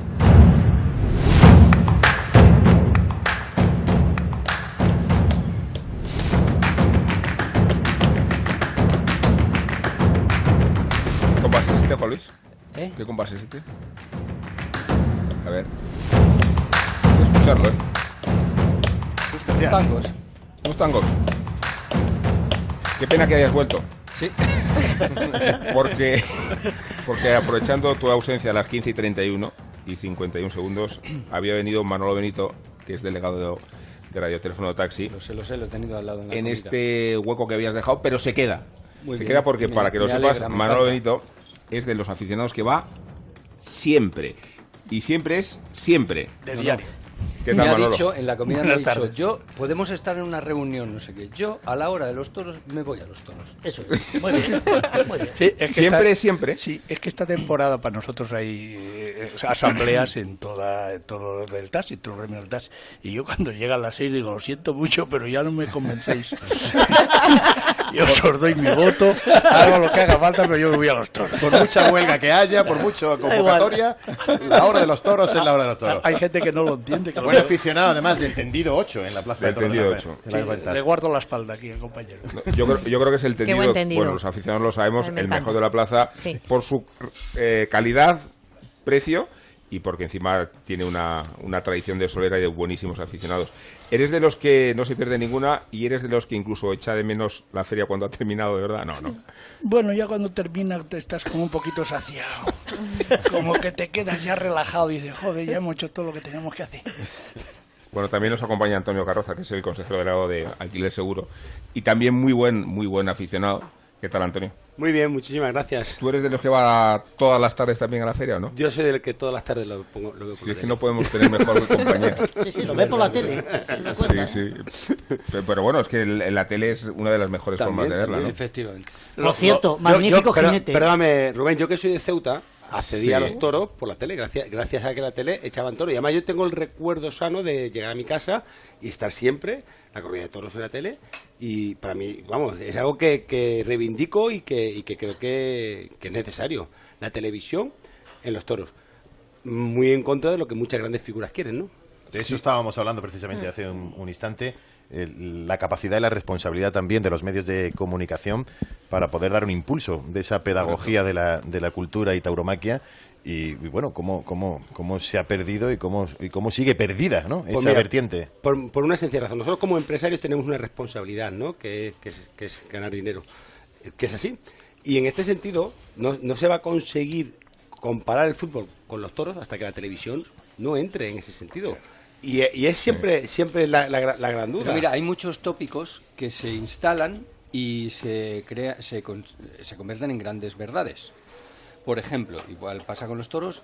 ¿Qué compás es este? A ver. Hay que escucharlo, ¿eh? Tangos. Unos tangos. Qué pena que hayas vuelto. Sí. Porque, porque aprovechando tu ausencia a las 15 y 31 y 51 segundos, había venido Manolo Benito, que es delegado de, de Radioteléfono Taxi, Lo sé, lo sé, lo he tenido al lado en la en este hueco que habías dejado, pero se queda. Muy se bien. queda porque, Me- para que lo sepas, alegra, Manolo. Benito es de los aficionados que va siempre. Y siempre es siempre. De diario. ¿Qué me tal, ha Manolo? dicho en la comida me ha dicho, tardes. yo podemos estar en una reunión, no sé qué. Yo a la hora de los toros me voy a los toros. Eso. Muy bien. Muy bien. Sí, es que Siempre, esta- siempre. Sí, es que esta temporada para nosotros hay eh, asambleas en toda en todo el taxi, todo el gremio del taxi. Y yo cuando llega a las seis digo, lo siento mucho, pero ya no me convencéis. yo os doy mi voto, hago lo que haga falta, pero yo me voy a los toros. Por mucha huelga que haya, por mucha convocatoria, la hora de los toros es la hora de los toros. Hay gente que no lo entiende. Que lo Buen aficionado, además, de entendido 8 en la plaza de, De de las Sí, ventas. le guardo la espalda aquí, compañero. Yo creo, yo creo que es el tendido, buen tendido. bueno, los aficionados lo sabemos, me el encanta. mejor de la plaza Sí. por su eh, calidad, precio y porque encima tiene una, una tradición de solera y de buenísimos aficionados. ¿Eres de los que no se pierde ninguna y eres de los que incluso echa de menos la feria cuando ha terminado, de verdad? No, no. Bueno, ya cuando termina te estás como un poquito saciado. Como que te quedas ya relajado y dices, joder, ya hemos hecho todo lo que teníamos que hacer. Bueno, también nos acompaña Antonio Carroza, que es el consejero delegado de Alquiler Seguro y también muy buen, muy buen aficionado. ¿Qué tal, Antonio? Muy bien, muchísimas gracias. ¿Tú eres de los que va todas las tardes también a la feria o no? Yo soy del que todas las tardes lo pongo. Lo Si es que no podemos tener mejor compañía. Sí, sí, lo ve por la tele. Sí, sí. Pero, pero bueno, es que la tele es una de las mejores También, formas de verla, ¿no? Efectivamente. Por cierto, Yo- magnífico yo- jinete. Perdóname, Rubén, yo que soy de Ceuta, accedí a Sí. los toros por la tele, gracias, gracias a que la tele echaban toros. Y además yo tengo el recuerdo sano de llegar a mi casa y estar siempre la corrida de toros en la tele. Y para mí, vamos, es algo que, que reivindico y que, y que creo que, que es necesario. La televisión en los toros. Muy en contra de lo que muchas grandes figuras quieren, ¿no? De eso estábamos hablando precisamente hace un, un instante, el- la capacidad y la responsabilidad también de los medios de comunicación para poder dar un impulso de esa pedagogía de la, de la cultura y tauromaquia y, y bueno, cómo, cómo, cómo se ha perdido y cómo, y cómo sigue perdida ¿no? Pues esa mira, vertiente. Por, por una sencilla razón. Nosotros como empresarios tenemos una responsabilidad, ¿no? Que, que es, que es ganar dinero. que es así. Y en este sentido, no, no se va a conseguir comparar el fútbol con los toros hasta que la televisión no entre en ese sentido. Y, y es siempre, siempre la, la gra- la gran duda. Pero mira, hay muchos tópicos que se instalan y se, crea, se, con- se convierten en grandes verdades. Por ejemplo, igual pasa con los toros,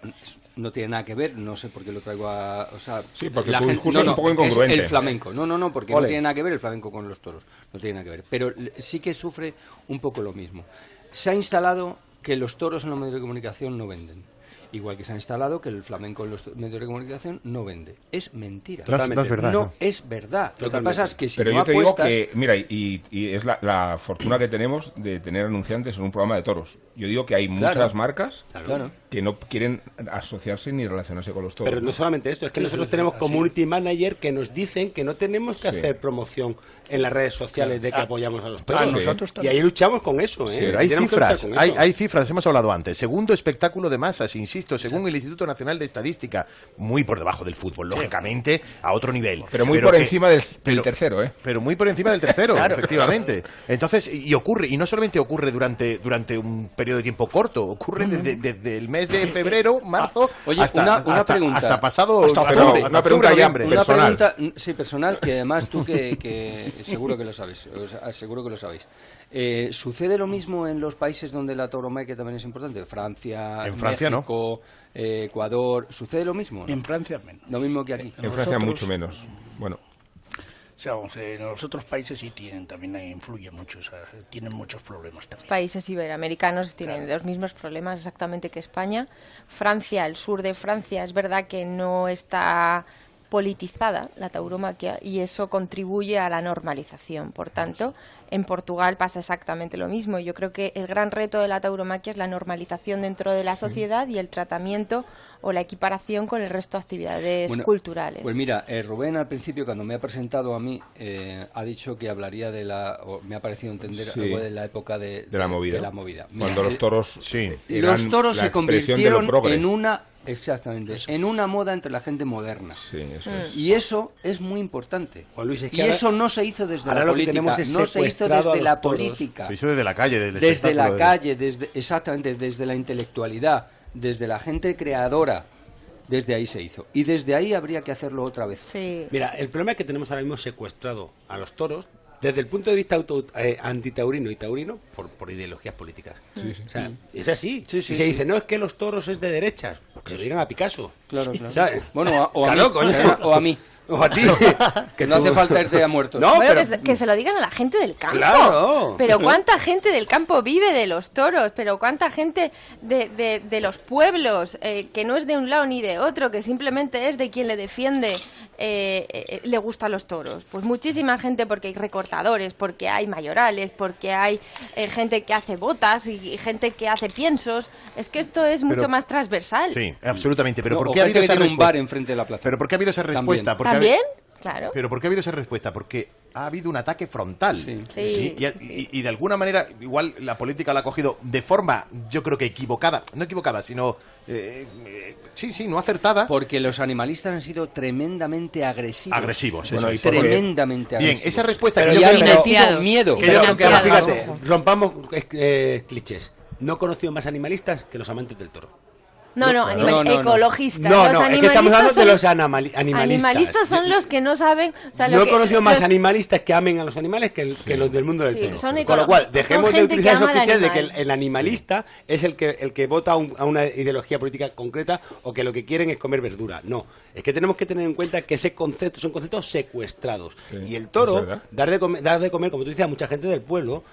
no tiene nada que ver, no sé por qué lo traigo a... O sea, Sí, porque la tu gente- es un poco incongruente. el flamenco. No, no, no, porque Ole. no tiene nada que ver el flamenco con los toros. No tiene nada que ver. Pero sí que sufre un poco lo mismo. Se ha instalado que los toros en los medios de comunicación no venden. Igual que se ha instalado que el flamenco en los medios de comunicación no vende. Es mentira. No es- no es verdad, No ¿no? es verdad. Lo que Totalmente. pasa es que si Pero no yo te digo apuestas- que, mira, y, y es la, la fortuna que tenemos de tener anunciantes en un programa de toros. Yo digo que hay Claro. muchas marcas Claro. que no quieren asociarse ni relacionarse con los toros. Pero no solamente esto, es que Sí, nosotros sí, sí, tenemos así. community manager que nos dicen que no tenemos que Sí. hacer promoción en las redes sociales de que Ah, apoyamos a los ah, toros. nosotros y ahí luchamos con eso, ¿eh? Pero hay cifras, con hay, eso. hay cifras, hemos hablado antes. Segundo espectáculo de masas, insisto, según el Instituto Nacional de Estadística, muy por debajo del fútbol, lógicamente, a otro nivel. Pero muy por que- encima del, del pero- tercero, ¿eh? Pero muy por encima del tercero, Claro. efectivamente. Entonces, y ocurre, y no solamente ocurre durante, durante un periodo de tiempo corto, ocurre desde, desde el mes de febrero, marzo, Oye, hasta, una, una hasta- pregunta. hasta pasado Hasta octubre, octubre. hasta octubre, noviembre. Una pregunta, sí, personal, que además tú que, que seguro que lo sabes, o sea, seguro que lo sabéis. Eh, ¿Sucede lo mismo en los países donde la tauromaquia también es importante? Francia, En Francia, no. México, eh, Ecuador. ¿Sucede lo mismo? no? En Francia menos. Lo mismo que aquí. En Francia Nosotros- mucho menos. Bueno, O sea, vamos, en los otros países sí tienen, también influye mucho, o sea, tienen muchos problemas también. países iberoamericanos tienen los mismos problemas exactamente que España. Francia, el sur de Francia, es verdad que no está politizada la tauromaquia y eso contribuye a la normalización. Por tanto, en Portugal pasa exactamente lo mismo. Yo creo que el gran reto de la tauromaquia es la normalización dentro de la sociedad y el tratamiento o la equiparación con el resto de actividades Bueno, culturales. Pues mira, eh, Rubén al principio cuando me ha presentado a mí eh, ha dicho que hablaría de la, o me ha parecido entender Sí. algo de la época de, de la movida. de la movida. Mira, Cuando los eh, toros sí, los toros se convirtieron en una exactamente en una moda entre la gente moderna Sí, eso es. y eso es muy importante Juan Luis, es que y ahora- eso no se hizo desde la política no se hizo desde la toros. política Se hizo desde la calle, desde la de- calle desde exactamente desde la intelectualidad desde la gente creadora desde ahí se hizo y desde ahí habría que hacerlo otra vez Mira, el problema es que tenemos ahora mismo secuestrado a los toros desde el punto de vista auto, eh, antitaurino y taurino por, por ideologías políticas. Sí, sí. O sea, es así. sí, y se sí. dice, no, es que los toros es de derechas. Que se lo digan a Picasso. Claro, claro. ¿sabes? Bueno, o a- o a Claro, mí, coño. o a mí. O a ti. Que no hace falta irte a muertos. No, Bueno, pero... que, se, que se lo digan a la gente del campo. Claro. Pero cuánta gente del campo vive de los toros, pero cuánta gente de, de- de los pueblos, eh, que no es de un lado ni de otro, que simplemente es de quien le defiende, eh, eh, le gustan los toros. Pues muchísima gente porque hay recortadores, porque hay mayorales, porque hay eh, gente que hace botas y, y gente que hace piensos. Es que esto es mucho Pero- más transversal. Sí, absolutamente. Pero No, ¿por qué ha habido que esa tiene un respuesta? bar enfrente de la plaza. Pero ¿por qué ha habido esa También. respuesta? Porque ¿También? Claro. Pero ¿por qué ha habido esa respuesta? Porque ha habido un ataque frontal. Sí, y, y- y de alguna manera, igual la política la ha cogido de forma, yo creo que equivocada. No equivocada, sino. eh, eh, sí, sí, no acertada. Porque los animalistas han sido tremendamente agresivos. Agresivos, Bueno, porque- tremendamente Bien, agresivos. esa respuesta Pero que yo creo- metido miedo. Que yo creo que ahora, fíjate, rompamos eh, clichés. No he conocido más animalistas que los amantes del toro. No, no, animal- No, no, no. ecologistas. No, los no, es que animalistas estamos hablando de son- los animali- animalistas. Animalistas son los que no saben. O sea, lo no he que- conocido más los- animalistas que amen a los animales que, el- que los del mundo del Sí, toro. son Con lo cual, dejemos de utilizar esos clichés de que el, animal. el animalista es el que, el que vota a, un- a una ideología política concreta o que lo que quieren es comer verdura. No, es que tenemos que tener en cuenta que ese concepto son conceptos secuestrados. Sí, y el toro, dar de, comer, dar de comer, como tú dices, a mucha gente del pueblo,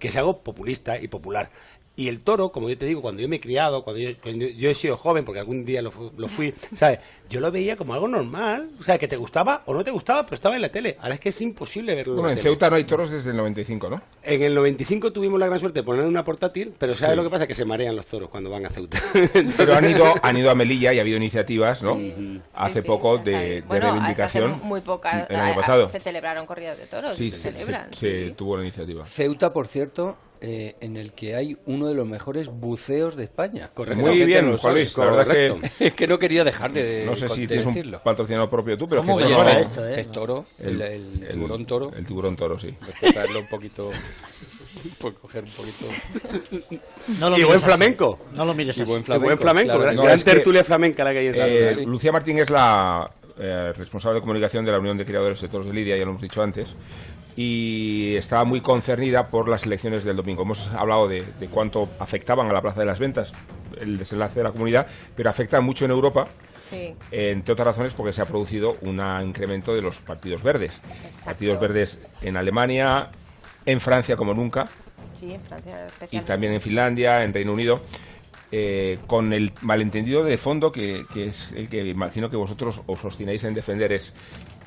que es algo populista y popular. Y el toro, como yo te digo, cuando yo me he criado, cuando yo, cuando yo he sido joven, porque algún día lo, lo fui, ¿sabes? Yo lo veía como algo normal, o sea, que te gustaba o no te gustaba, pero estaba en la tele. Ahora es que es imposible verlo Bueno, en en la tele. Ceuta no hay toros desde el 95, ¿no? En el 95 tuvimos la gran suerte de poner una portátil, pero ¿sabes Sí. lo que pasa? Que se marean los toros cuando van a Ceuta. Pero han ido, han ido a Melilla y ha habido iniciativas, ¿no? Hace Sí, poco sí, de, reivindicación. hace muy poca. El año a- pasado. Se celebraron corridas de toros. Sí, se se, celebran. se- se tuvo la iniciativa. Ceuta, por cierto, eh, en el que hay uno de los mejores buceos de España. Correcto. Muy bien, Juan. Luis, la verdad Correcto. que- es que no quería dejar de, No sé si tienes un decirlo. patrocinador propio tú, pero ¿Cómo que no, esto, eh? Es toro, el, el tiburón toro. El tiburón toro, sí. Respetarlo un poquito. Por coger un poquito. No lo y buen así. flamenco. No lo mires Y así. buen Y buen flamenco, flamenco, claro. gran, No, gran es que, tertulia flamenca la que hay en Eh, sí. Lucía Martín es la eh, responsable de comunicación de la Unión de Criadores de Toros de Lidia, ya lo hemos dicho antes, y estaba muy concernida por las elecciones del domingo. Hemos hablado de, de cuánto afectaban a la Plaza de las Ventas el desenlace de la comunidad, pero afecta mucho en Europa, Sí. entre otras razones porque se ha producido un incremento de los partidos verdes. Partidos verdes en Alemania, en Francia como nunca, Sí, en Francia y también en Finlandia, en Reino Unido, eh, con el malentendido de fondo que, que es el que imagino que vosotros os sostinéis en defender es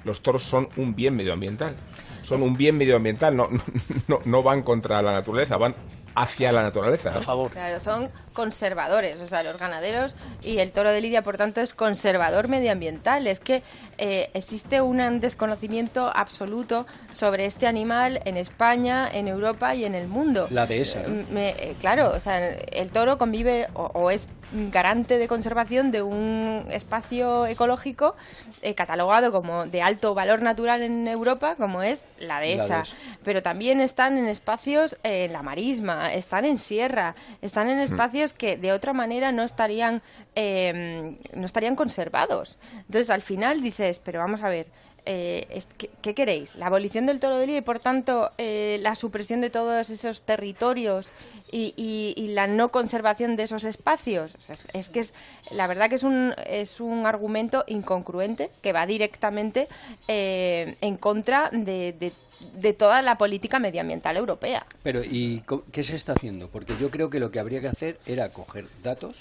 los toros son un bien medioambiental. Son un bien medioambiental, no, no, no van contra la naturaleza, van hacia la naturaleza. Por favor. Claro, son conservadores, o sea, los ganaderos y el toro de Lidia, por tanto, es conservador medioambiental. Es que eh, existe un desconocimiento absoluto sobre este animal en España, en Europa y en el mundo. La dehesa, ¿no? Eh, me- claro, o sea, el toro convive o, o es garante de conservación de un espacio ecológico eh, catalogado como de alto valor natural en Europa, como es la dehesa. dehesa. Pero también están en espacios eh, en la marisma, están en sierra, están en espacios que de otra manera no estarían eh, no estarían conservados. Entonces al final dices, pero vamos a ver. eh, ¿qué, queréis? ¿La abolición del toro de Lidia y por tanto eh, la supresión de todos esos territorios y, y- y la no conservación de esos espacios? Es, que es la verdad que es un, es un argumento incongruente que va directamente eh, en contra de, de- de toda la política medioambiental europea. Pero, ¿y qué se está haciendo? Porque yo creo que lo que habría que hacer era coger datos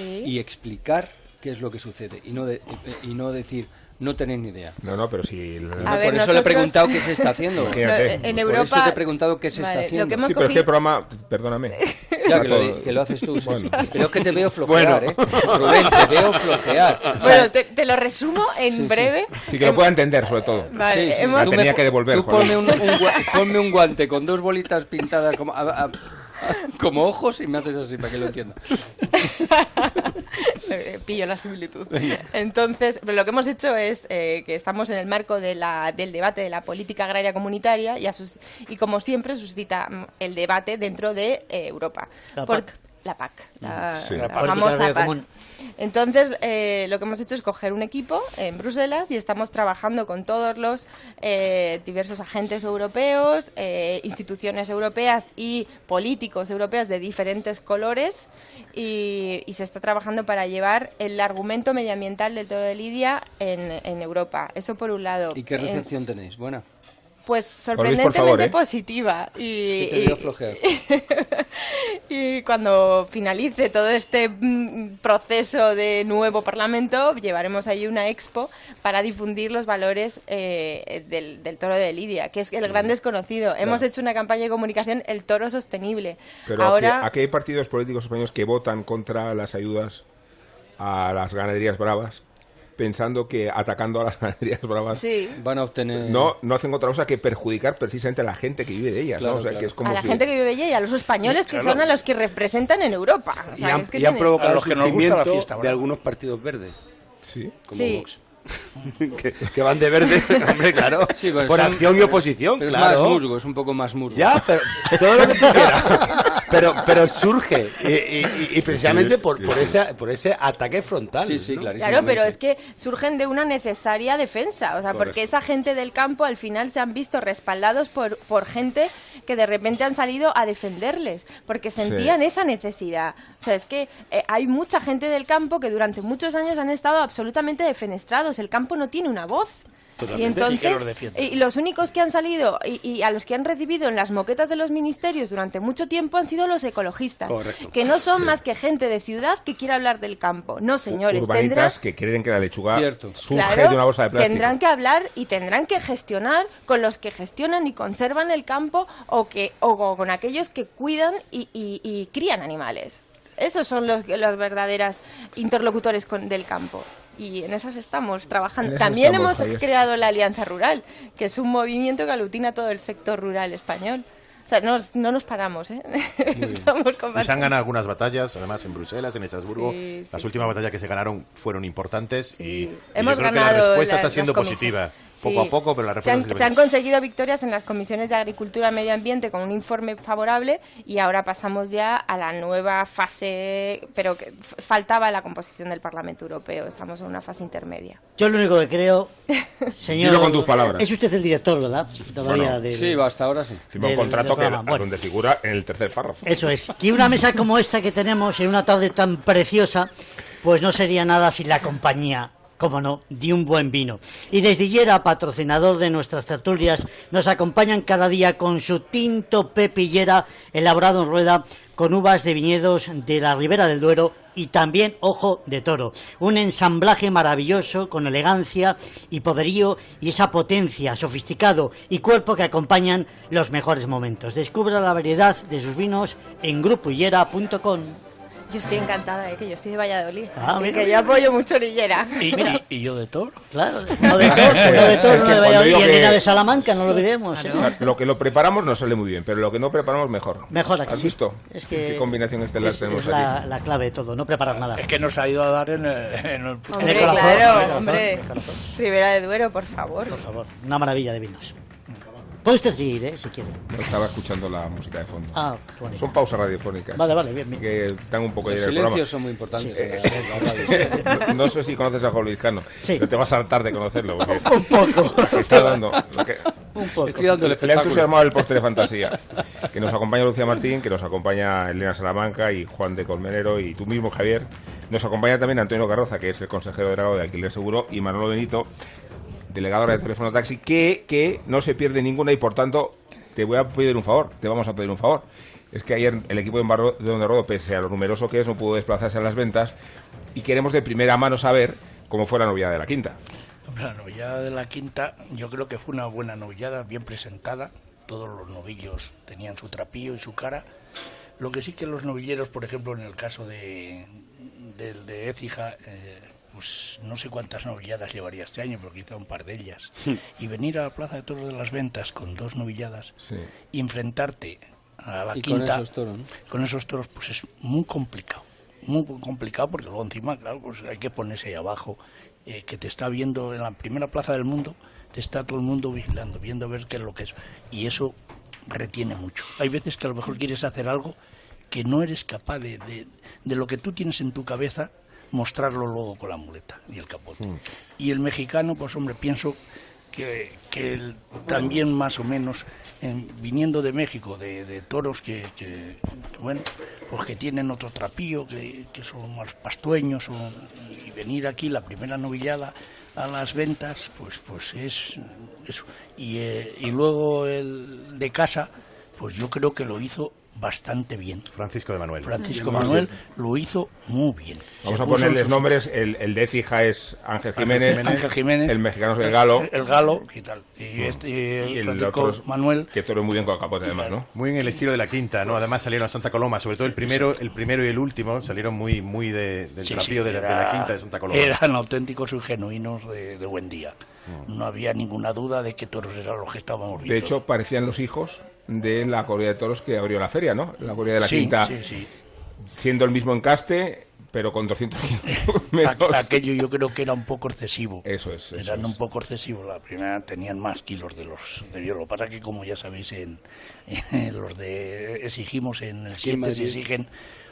Sí. y explicar qué es lo que sucede y no, de- y no decir, no tenéis ni idea. No, no, pero si... A por ver, eso le he preguntado qué se está haciendo. Imagínate. En Por Europa- eso te he preguntado qué se Vale, está lo haciendo. que hemos Sí, pero es que el cogido- programa, perdóname. Ya, que lo, que lo haces tú. sí. Bueno. Pero es que te veo flojear, Bueno. ¿eh? Rubén, te veo flojear. O sea, Bueno, te, te lo resumo en Sí, breve. Sí, que lo pueda entender, sobre todo. Vale, sí, sí. hemos- La Tú tenía que devolver, Tú ponme un, un ponme un guante con dos bolitas pintadas como, a- a- como ojos y me haces así para que lo entienda. Eh, pillo la similitud. Entonces, pero lo que hemos hecho es eh, que estamos en el marco de la- del debate de la política agraria comunitaria y, a sus- y como siempre suscita el debate dentro de eh, Europa. La Por-. La PAC, la, Sí. la La política famosa PAC. común. Entonces, eh, lo que hemos hecho es coger un equipo en Bruselas y estamos trabajando con todos los eh, diversos agentes europeos, eh, instituciones europeas y políticos europeos de diferentes colores y, y se está trabajando para llevar el argumento medioambiental del toro de Lidia en, en Europa. Eso por un lado. ¿Y qué En- recepción tenéis? Buena. Pues sorprendentemente favor, ¿eh? positiva. Y, te y- flojear. y cuando finalice todo este mm, proceso de nuevo Parlamento, llevaremos allí una expo para difundir los valores eh, del, del toro de Lidia, que es el gran desconocido. Hemos hecho una campaña de comunicación, el toro sostenible. Pero Ahora, ¿a, qué, a qué hay partidos políticos españoles que votan contra las ayudas a las ganaderías bravas, pensando que atacando a las ganaderías bravas sí. Van a obtener... no, no hacen otra cosa que perjudicar precisamente a la gente que vive de ellas? Claro, ¿no? O sea, claro. que es como a la si- gente que vive allí y a los españoles que Claro. son a los que representan en Europa. O sea, y han, es que y han tiene- provocado A los el que nos gusta la fiesta, de bravo. algunos partidos verdes. Sí. Como Sí. Vox. que, que van de verde, hombre, claro. Sí, pero por son- acción y oposición, Pero claro. es más musgo, es un poco más musgo. Ya, pero todo lo que tú quieras. Pero, pero surge. Y, y- y- y precisamente Sí, por, sí, por, sí. ese, por ese ataque frontal. Sí, sí, ¿no? clarísimo. Claro, pero es que surgen de una necesaria defensa, o sea, porque esa gente del campo al final se han visto respaldados por, por gente que de repente han salido a defenderles, porque sentían esa necesidad. O sea, es que eh, hay mucha gente del campo que durante muchos años han estado absolutamente defenestrados, el campo no tiene una voz. Y Totalmente, y que entonces, los y los únicos que han salido y, y a los que han recibido en las moquetas de los ministerios durante mucho tiempo han sido los ecologistas, Correcto. que no son más que gente de ciudad que quiere hablar del campo. No, señores, tendrán, urbanitas que creen que la lechuga Cierto. surge Claro, de una bolsa de plástico. Tendrán que hablar y tendrán que gestionar con los que gestionan y conservan el campo o, que, o con aquellos que cuidan y, y- y crían animales. Esos son los, los verdaderos interlocutores con- del campo. Y en esas estamos trabajando. También estamos, hemos Javier. creado la Alianza Rural, que es un movimiento que aglutina todo el sector rural español. O sea, no, no nos paramos, ¿eh? Estamos Y se han ganado algunas batallas, además en Bruselas, en Estrasburgo. Sí, Las sí, últimas batallas que se ganaron fueron importantes y, y Hemos yo creo que la ganado respuesta está siendo positiva. Poco Sí. a poco, pero la Se han, respuesta se han conseguido victorias en las comisiones de Agricultura y Medio Ambiente con un informe favorable y ahora pasamos ya a la nueva fase, pero que faltaba la composición del Parlamento Europeo. Estamos en una fase intermedia. Yo lo único que creo, señor... Dilo con tus palabras. Es usted el director, ¿verdad? Todavía Bueno, del- Sí, hasta ahora sí. Firma un contrato que, Bueno. donde figura en el tercer párrafo. Eso es. Que una mesa como esta que tenemos en una tarde tan preciosa, pues no sería nada sin la compañía, como no, de un buen vino. Y desde Hillera, patrocinador de nuestras tertulias, nos acompañan cada día con su tinto pepillera elaborado en rueda con uvas de viñedos de la Ribera del Duero y también ojo de toro. Un ensamblaje maravilloso con elegancia y poderío y esa potencia, sofisticado y cuerpo que acompañan los mejores momentos. Descubra la variedad de sus vinos en grupohillera.com. Yo estoy encantada, ¿eh? que yo estoy de Valladolid. Ah, así mira, que mira. yo apoyo mucho Lillera. ¿Y, y- y yo de toro? Claro, uno de Toro, uno de Toro, que de Valladolid y Elena de Salamanca, no lo olvidemos. ¿eh? O sea, lo que lo preparamos nos sale muy bien, pero lo que no preparamos mejor. Mejor aquí ¿Has visto? Es que ¿Qué combinación estelar es, tenemos es la, la clave de todo, no preparar nada. Es que nos ha ido a dar en el... En el Hombre, en el claro, corazón, hombre. en el corazón. Ribera de Duero, por favor. Por favor, una maravilla de vinos. Puede usted seguir, ¿eh? si quiere. Estaba escuchando la música de fondo. Ah. Son pausas radiofónicas. Vale, vale, bien, bien. Que dan un poco de Los silencios programa. son muy importantes. Sí. la- la no, no sé si conoces a Juan Luis Cano, Sí. pero te vas a hartar de conocerlo. Porque Un poco. está dando. que- Un poco. Estoy dando el le ha espectáculo. entusiasmado el postre de fantasía. Que nos acompaña Lucía Martín, que nos acompaña Elena Salamanca y Juan de Colmenero y tú mismo, Javier. Nos acompaña también Antonio Carroza, que es el consejero delegado de Alquiler Seguro, y Manolo Benito, delegadora de Teléfono Taxi, que, que no se pierde ninguna y por tanto te voy a pedir un favor, te vamos a pedir un favor. Es que ayer el equipo de Embarro- de Rodo, pese a lo numeroso que es, no pudo desplazarse a las ventas y queremos de primera mano saber cómo fue la novillada de la quinta. La novillada de la quinta, yo creo que fue una buena novillada, bien presentada. Todos los novillos tenían su trapillo y su cara. Lo que sí que los novilleros, por ejemplo, en el caso de, del de Écija, eh, pues no sé cuántas novilladas llevaría este año, pero quizá un par de ellas. Y venir a la Plaza de Toros de las Ventas con dos novilladas y enfrentarte a la Y con quinta esos toros, ¿no? con esos toros, pues es muy complicado. Muy complicado porque luego encima, claro, pues hay que ponerse ahí abajo, eh, que te está viendo en la primera plaza del mundo, te está todo el mundo vigilando, viendo a ver qué es lo que es. Y eso retiene mucho. Hay veces que a lo mejor quieres hacer algo que no eres capaz de, de, de lo que tú tienes en tu cabeza, mostrarlo luego con la muleta y el capote. Y el mexicano, pues hombre, pienso que, que él también más o menos, en- viniendo de México, de, de toros que, que, bueno, pues que tienen otro trapillo, que, que son más pastueños, o- y venir aquí la primera novillada a las ventas, pues pues es eso. Y, eh, y luego el de casa, pues yo creo que lo hizo bastante bien. Francisco de Manuel. Francisco Manuel lo hizo muy bien. Vamos Se a ponerles sus- nombres. El, el de Écija es Ángel Ángel Jiménez. Ángel Jiménez. el mexicano es el Galo. El Galo, y tal. Y este, Y el Francisco otro es- Manuel. Que toro muy bien con el capote, además, ¿no? Muy en el estilo de la quinta, ¿no? Además salieron a Santa Coloma, sobre todo el primero, el primero y el último salieron muy, muy de, del Sí, trapío sí, de, la, de la quinta de Santa Coloma. Eran auténticos y genuinos de, de buen día. Mm. No había ninguna duda de que toros eran los que estábamos viendo. De hecho, parecían los hijos de la corrida de toros que abrió la feria, ¿no? La corrida de la Sí, quinta, sí, sí. siendo el mismo encaste, pero con 200 kilos menos. Aquello yo creo que era un poco excesivo. Eso es. eso Eran es. un poco excesivos. La primera tenían más kilos de los de yo. Lo que que, como ya sabéis, en, en los de exigimos en el Sí, en 7 se exigen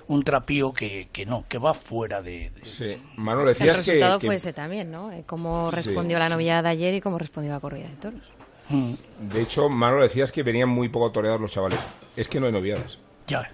un trapío que, que no, que va fuera de. de- Sí. Manolo, El decías que, resultado que- fue ese también, ¿no? Eh, Cómo Sí. respondió la novillada de ayer y cómo respondió la corrida de toros. De hecho, Manolo, decías que venían muy poco toreados los chavales. Es que no hay noviadas. Ya.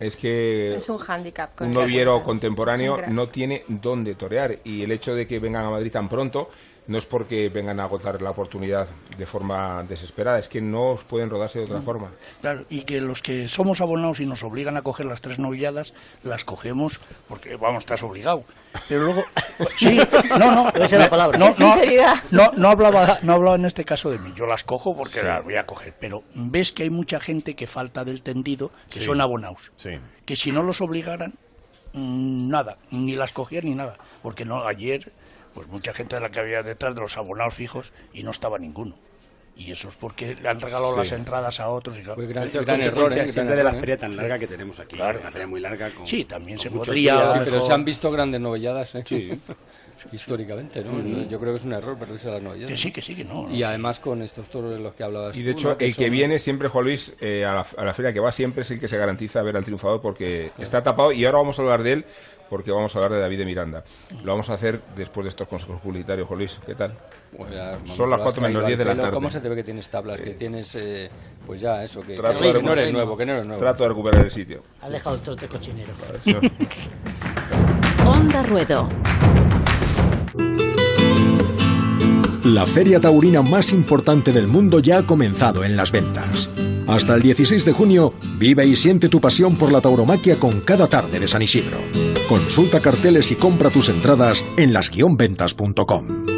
Es que Es un hándicap. con un noviero contemporáneo no tiene dónde torear y el hecho de que vengan a Madrid tan pronto no es porque vengan a agotar la oportunidad de forma desesperada, es que no os pueden rodarse de otra forma. Claro, y que los que somos abonados y nos obligan a coger las tres novilladas, las cogemos porque, vamos, estás obligado. Pero luego, sí, no, no, Esa es la palabra. no, no, sinceridad. no, no hablaba, no hablaba en este caso de mí, yo las cojo porque Sí. las voy a coger, pero ves que hay mucha gente que falta del tendido, que Sí. son abonados, Sí. que si no los obligaran, mm, nada, ni las cogían ni nada, porque no, ayer, pues mucha gente de la que había detrás de los abonados fijos y no estaba ninguno. Y eso es porque le han regalado Sí. las entradas a otros. Y claro, Fue gran- gran error, ¿eh? siempre de la ¿eh? feria tan larga que tenemos aquí. Claro. Una feria muy larga. Con, Sí, también con se podría-. Sí, pero se han visto grandes novelladas, ¿eh? Sí. Históricamente, ¿no? Mm. Yo creo que es un error perderse las novelladas. Que sí, que sí, que no. Y además con estos toros de los que hablabas Y de tú, hecho, ¿no? el que son- viene siempre, Juan Luis, eh, a, la, a la feria que va siempre es el que se garantiza ver al triunfador porque está tapado y ahora vamos a hablar de él porque vamos a hablar de David de Miranda. Lo vamos a hacer después de estos consejos publicitarios, Juan Luis. ¿Qué tal? Pues ya, Son las lo has 4 menos traído 10 de la tarde. ¿Cómo se te ve que tienes tablas? Que tienes, eh, pues ya, eso, que, Trato que de no eres recuperar- nuevo, que no eres nuevo. Trato de recuperar el sitio. Ha dejado el trote cochinero. Onda Ruedo. La feria taurina más importante del mundo ya ha comenzado en las ventas. Hasta el 16 de junio, vive y siente tu pasión por la tauromaquia con cada tarde de San Isidro. Consulta carteles y compra tus entradas en las-ventas.com.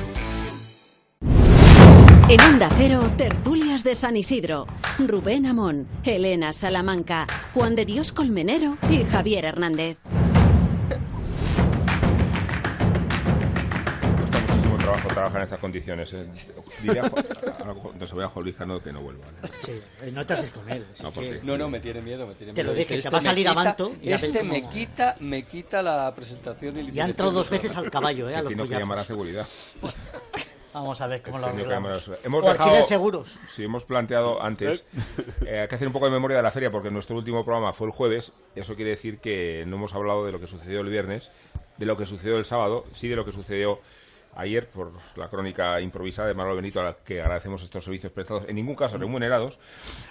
En Onda Cero, tertulias de San Isidro. Rubén Amón, Elena Salamanca, Juan de Dios Colmenero y Javier Hernández. Cuesta muchísimo trabajo trabajar en estas condiciones. eh. Diría, no se vea a Juan Luis Cano que no vuelva. ¿vale? Sí, eh, no te haces con él. No. No, no, me tiene miedo, me tiene Te miedo. lo dije, Dice, te va a me salir a quita- Banto y a ver Este cómo- me quita, me quita la presentación y Y ha entrado dos veces al caballo, ¿eh? Se A los tiene que llamar a seguridad. Vamos a ver cómo lo arreglamos. seguridad. Hemos dejado, seguros. Sí, hemos planteado antes. eh, hay que hacer un poco de memoria de la feria porque nuestro último programa fue el jueves. Eso quiere decir que no hemos hablado de lo que sucedió el viernes, de lo que sucedió el sábado, sí de lo que sucedió ayer por la crónica improvisada de Manuel Benito, a la que agradecemos estos servicios prestados, en ningún caso remunerados.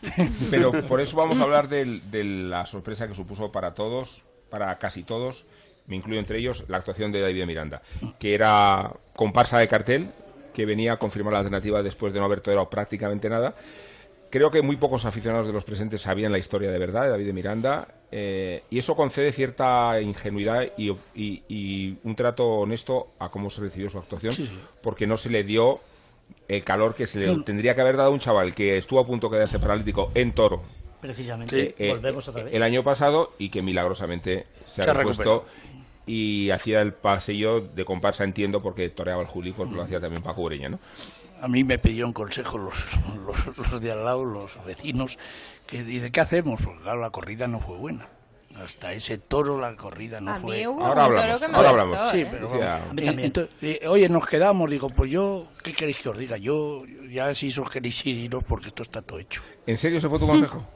Pero por eso vamos a hablar del- de la sorpresa que supuso para todos, para casi todos, me incluyo entre ellos, la actuación de David Miranda, que era comparsa de cartel, que venía a confirmar la alternativa después de no haber tolerado prácticamente nada. Creo que muy pocos aficionados de los presentes sabían la historia de verdad de David de Miranda eh, y eso concede cierta ingenuidad y, y- y un trato honesto a cómo se recibió su actuación, Sí, sí. porque no se le dio el calor que se le tendría que haber dado a un chaval que estuvo a punto de quedarse paralítico en toro Precisamente. eh, Volvemos otra vez. el año pasado y que milagrosamente se ha Se ha repuesto recuperado. Y hacía el pasillo de comparsa, entiendo, porque toreaba el Juli, porque lo hacía también Paco Ureña, ¿no? A mí me pidieron consejo los, los, los de al lado, los vecinos, que, ¿y de qué hacemos? Porque claro, la corrida no fue buena. Hasta ese toro la corrida no A mí fue... hubo Ahora un toro hablamos, que me ahora gustó, hablamos. Sí, ¿eh? pero Decía- vamos. A mí Eh, también. entonces, eh, oye, nos quedamos, digo, pues yo, ¿qué queréis que os diga? Yo, ya si os queréis ir, iros porque esto está todo hecho. ¿En serio se fue tu consejo?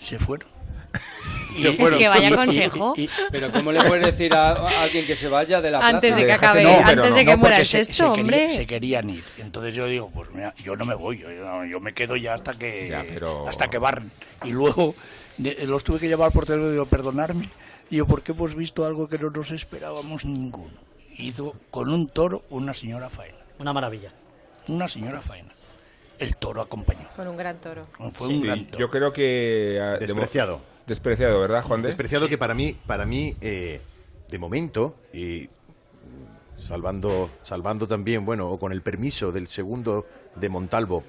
Se fueron. Es que vaya consejo. Y- y- Pero ¿cómo le puedes decir a, a alguien que se vaya de la Antes plaza? de que acabe, no, antes no. de que No, muera el sexto, hombre. se querían ir. Entonces yo digo, pues mira, yo no me voy, yo, yo me quedo ya hasta que Ya, pero- hasta que barren. Y luego de- los tuve que llevar por teléfono y digo, perdonarme. Digo, porque hemos visto algo que no nos esperábamos ninguno. Hizo con un toro una señora faena. Una maravilla. Una señora faena. El toro acompañó. Con un gran toro. Fue un gran toro. yo creo que... ah, Despreciado. Despreciado, ¿verdad, Juan de? Despreciado que para mí, para mí, eh, de momento, y salvando, salvando también, bueno, o con el permiso del segundo de Montalvo,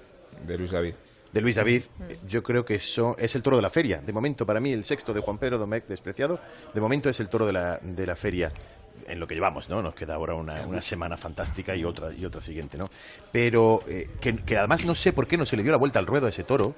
De Luis David. de Luis David, yo creo que eso es el toro de la feria. De momento, para mí, el sexto de Juan Pedro Domecq, despreciado, de momento es el toro de la, de la feria. En lo que llevamos, ¿no? Nos queda ahora una, una semana fantástica y otra y otra siguiente, ¿no? Pero eh, que, que además no sé por qué no se le dio la vuelta al ruedo a ese toro.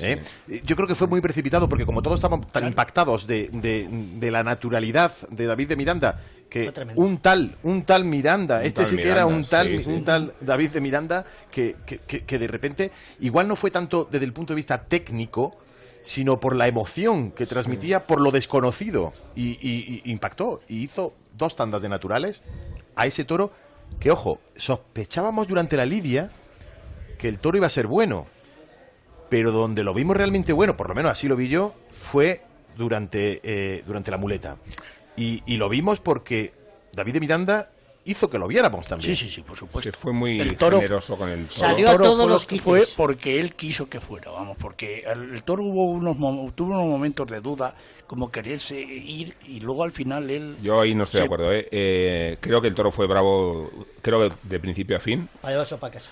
¿Eh? Yo creo que fue muy precipitado porque como todos estaban tan impactados de, de- de la naturalidad de David de Miranda, que un tal, un tal Miranda, Un este tal sí que era un tal, sí, sí. un tal David de Miranda, que, que- que- que de repente, igual no fue tanto desde el punto de vista técnico, sino por la emoción que transmitía por lo desconocido. Y, y- y impactó. Y hizo dos tandas de naturales a ese toro que, ojo, sospechábamos durante la lidia que el toro iba a ser bueno. Pero donde lo vimos realmente bueno, por lo menos así lo vi yo, fue durante, eh, durante la muleta. Y, y lo vimos porque David de Miranda hizo que lo viéramos también. Sí, sí, sí, por supuesto. fue muy El toro generoso con el toro. El toro fue, lo que fue porque él quiso que fuera, vamos, porque el, el toro hubo unos tuvo unos momentos de duda, como quererse ir y luego al final él Yo ahí no estoy se- de acuerdo. ¿eh? Eh, creo que el toro fue bravo, creo que de principio a fin. Para llevarse para casa.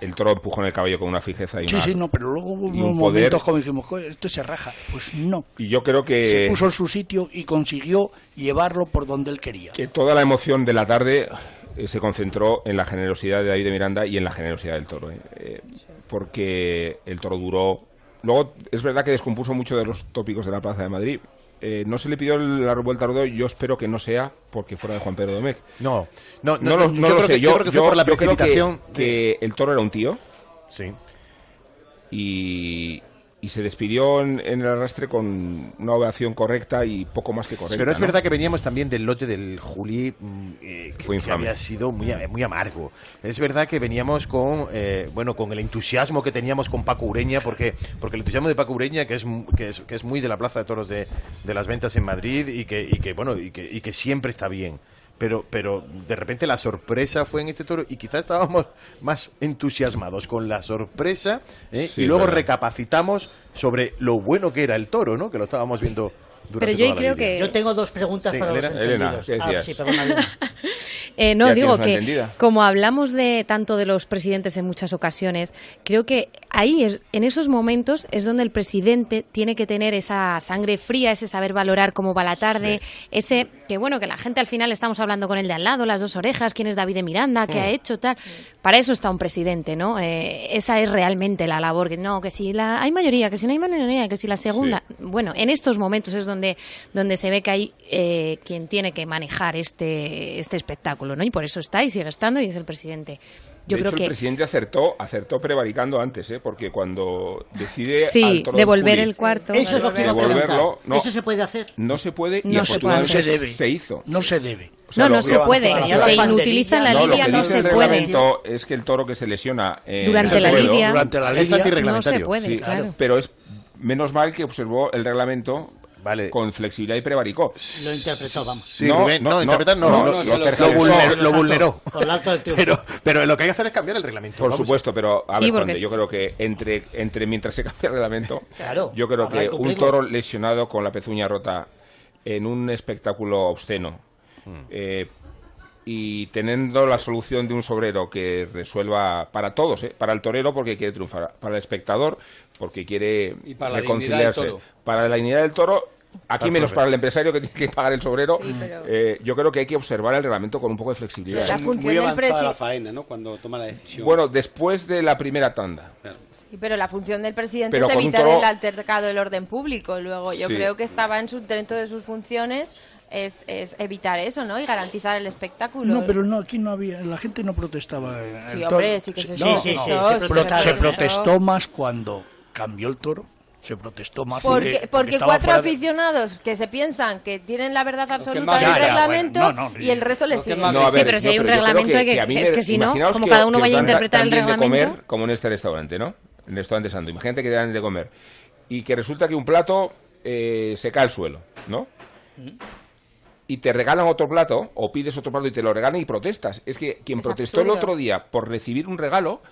El toro empujó en el caballo con una fijeza y Sí, una- sí, no, pero luego hubo unos un momentos como dijimos, "Joder, esto se raja. Pues no. Y yo creo Se que, puso en su sitio y consiguió llevarlo por donde él quería. que toda la emoción de la tarde eh, se concentró en la generosidad de David de Miranda y en la generosidad del toro. ¿eh? Eh, porque el toro duró. Luego, es verdad que descompuso mucho de los tópicos de la Plaza de Madrid. Eh, no se le pidió la revuelta al ruedo, yo espero que no sea porque fuera de Juan Pedro Domecq. No, no, no, no, lo, yo no lo creo sé. que- yo creo que fue por la yo creo que- precipitación que, el toro era un tío. Sí. Y, y se despidió en, en el arrastre con una ovación correcta y poco más que correcta. Pero es ¿no? verdad que veníamos también del lote del Juli, mm, eh, que, Fue que había sido muy, muy amargo. Es verdad que veníamos con, eh, bueno, con el entusiasmo que teníamos con Paco Ureña, porque, porque el entusiasmo de Paco Ureña, que es, que es, que es muy de la Plaza de Toros de, de las Ventas en Madrid y que, y que bueno, y que, y que siempre está bien. Pero, pero de repente la sorpresa fue en este toro y quizás estábamos más entusiasmados con la sorpresa ¿eh? Sí, y luego verdad. recapacitamos sobre lo bueno que era el toro, ¿no? Que lo estábamos viendo durante yo toda la creo que- Yo tengo dos preguntas Sí, para Elena. los Elena, entendidos. ¿qué ah, sí. Eh, no, Ya digo que entendida. como hablamos de tanto de los presidentes en muchas ocasiones, creo que ahí es, en esos momentos es donde el presidente tiene que tener esa sangre fría, ese saber valorar cómo va la tarde, ese que bueno que la gente al final estamos hablando con el de al lado, las dos orejas, quién es David de Miranda, qué Mm. ha hecho tal. Para eso está un presidente, ¿no? Eh, esa es realmente la labor que no que si la hay mayoría, que si no hay mayoría, que si la segunda, bueno, en estos momentos es donde donde se ve que hay eh, quien tiene que manejar este este espectáculo, ¿no? Y por eso está y sigue estando y es el presidente. Yo de creo hecho, que el presidente acertó, acertó prevaricando antes, ¿eh? porque cuando decide Sí, devolver el cuarto. Eso es lo que iba a devolverlo, no, ¿Eso se puede hacer? no se puede y No se puede. afortunadamente No se debe. se hizo. No se debe. O sea, no, no se puede. Si se inutiliza la No, lo lidia, no se el puede. es que el toro que se lesiona eh, Durante la lidia. Durante la Es lidia No se antirreglamentario. puede, sí, claro. pero es menos mal que observó el reglamento Vale. con flexibilidad y prevaricó. Lo interpretó, vamos. Sí, Rubén, no, interpretar no, no, no, lo lo, vulner- lo vulneró. Con el alto. Pero, pero lo que hay que hacer es cambiar el reglamento. Por vamos. supuesto, pero a Sí, ver, porque Juan de, es- yo creo que entre, entre mientras se cambia el reglamento, Claro, yo creo que un toro lesionado con la pezuña rota en un espectáculo obsceno eh, y teniendo la solución de un sobrero que resuelva para todos, ¿eh? para el torero porque quiere triunfar, para el espectador porque quiere Y para la reconciliarse, para la dignidad del toro. Aquí menos para el empresario que tiene que pagar el sobrero, Sí, pero- eh, yo creo que hay que observar el reglamento con un poco de flexibilidad. La función muy del avanzada presi- la faena, ¿no? Cuando toma la decisión. Bueno, después de la primera tanda. Claro. Sí, pero la función del presidente Pero es evitar el altercado del orden público. Luego, yo Sí. creo que estaba en su, dentro de sus funciones es, es evitar eso, ¿no? Y garantizar el espectáculo. No, pero no, aquí no había, la gente no protestaba. eh, Sí, hombre, sí que se No, sí, sí, no. sí, Pro- se se, protestaron. protestó más cuando cambió el toro. Se protestó más Porque, porque estaba cuatro de- aficionados que se piensan que tienen la verdad absoluta del Ya, ya, reglamento bueno, no, no, y el resto les que sigue. No, Sí, pero si no, hay un reglamento hay que- a mí es que si no, como que cada uno vaya a interpretar el bien de reglamento. comer como en este restaurante, ¿no? En el restaurante santo. Imagínate que te dan de comer y que resulta que un plato eh, se cae al suelo, ¿no? Y te regalan otro plato o pides otro plato y te lo regalan y protestas. Es que quien Es protestó el otro día por recibir un regalo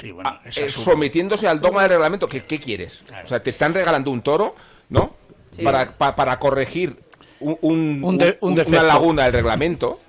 Sí, bueno, es eh, sometiéndose al dogma del reglamento. ¿Qué, qué quieres? O sea, te están regalando un toro, ¿no? Para, pa- para corregir un, un- Un de- un una laguna del reglamento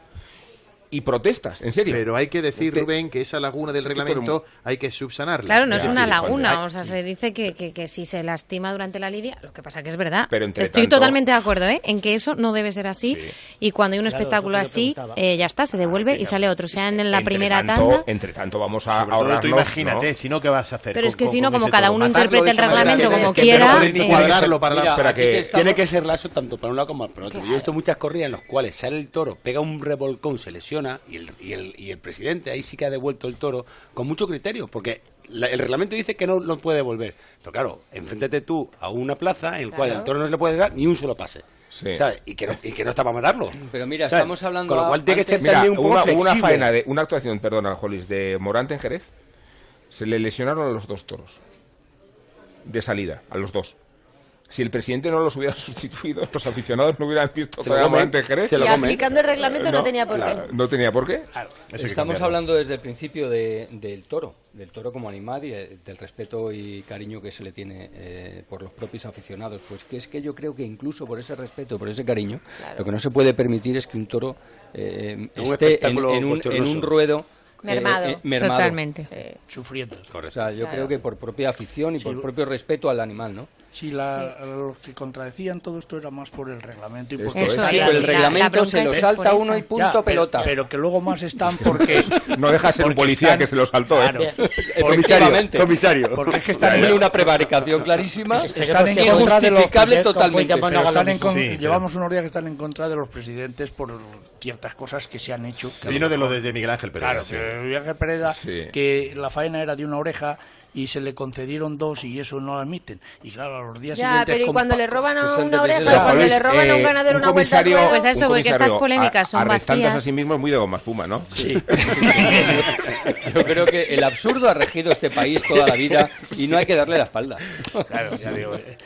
y protestas, en serio. Pero hay que decir, Rubén, que esa laguna del reglamento hay que subsanarla. Claro, no es una laguna, o sea, se dice que, que, si se lastima durante la lidia, lo que pasa que es verdad. Pero Estoy totalmente de acuerdo ¿eh? en que eso no debe ser así y cuando hay un espectáculo así, eh, ya está, se devuelve y sale otro, sea en la primera tanto, tanda. Entre tanto, vamos a Sobre tú imagínate, si no, ¿qué vas a hacer? Pero es que si no, como cada uno interpreta el reglamento como es quiera... No eh. cuadrarlo para la... Tiene que ser lazo tanto para un lado como para otro. Yo he visto muchas corridas en las cuales sale el toro, pega un revolcón, se lesiona y el, y el, y el presidente ahí sí que ha devuelto el toro con mucho criterio, porque la, el reglamento dice que no lo puede devolver. Pero claro, enfréntate tú a una plaza en la cual el toro no se le puede dar ni un solo pase. Y, que no, y que no está para matarlo. Pero mira, estamos hablando... Con lo cual tiene que ser mira, un poco una, faena de... Una actuación, perdona, Jolis, de Morante en Jerez. Se le lesionaron a los dos toros. De salida, a los dos si el presidente no los hubiera sustituido, los aficionados no hubieran visto claramente Jerez. Se lo y aplicando el reglamento no, tenía por qué. no tenía por qué. Estamos hablando desde el principio de, del toro, del toro como animal y eh, del respeto y cariño que se le tiene eh, por los propios aficionados. Pues que es que yo creo que incluso por ese respeto, por ese cariño, lo que no se puede permitir es que un toro eh, esté en, un, en un ruedo eh, mermado, eh, totalmente. Sufriendo. O sea, yo creo que por propia afición y por propio respeto al animal, ¿no? si la, los que contradecían todo esto era más por el reglamento y por es, el reglamento se lo salta uno y punto pelota. Pero, que luego más están porque no deja ser un policía que se lo saltó, ¿eh? claro, comisario, comisario. Porque es que están en una prevaricación clarísima, están en contra de los totalmente. Pero llevamos unos días que están en contra de los presidentes por ciertas cosas que se han hecho. Vino de lo de Miguel Ángel Pérez. Claro, Miguel Ángel Pérez que la faena era de una oreja y se le concedieron dos y eso no lo admiten. Y claro, a los días ya, siguientes... pero y cuando le roban a pues una oreja, cuando le roban a un eh, ganadero una vuelta... Pues eso, porque estas polémicas son vacías. a sí mismo es muy de goma espuma, ¿no? Sí. Yo creo que el absurdo ha regido este país toda la vida y no hay que darle la espalda. Claro, ya digo, eh,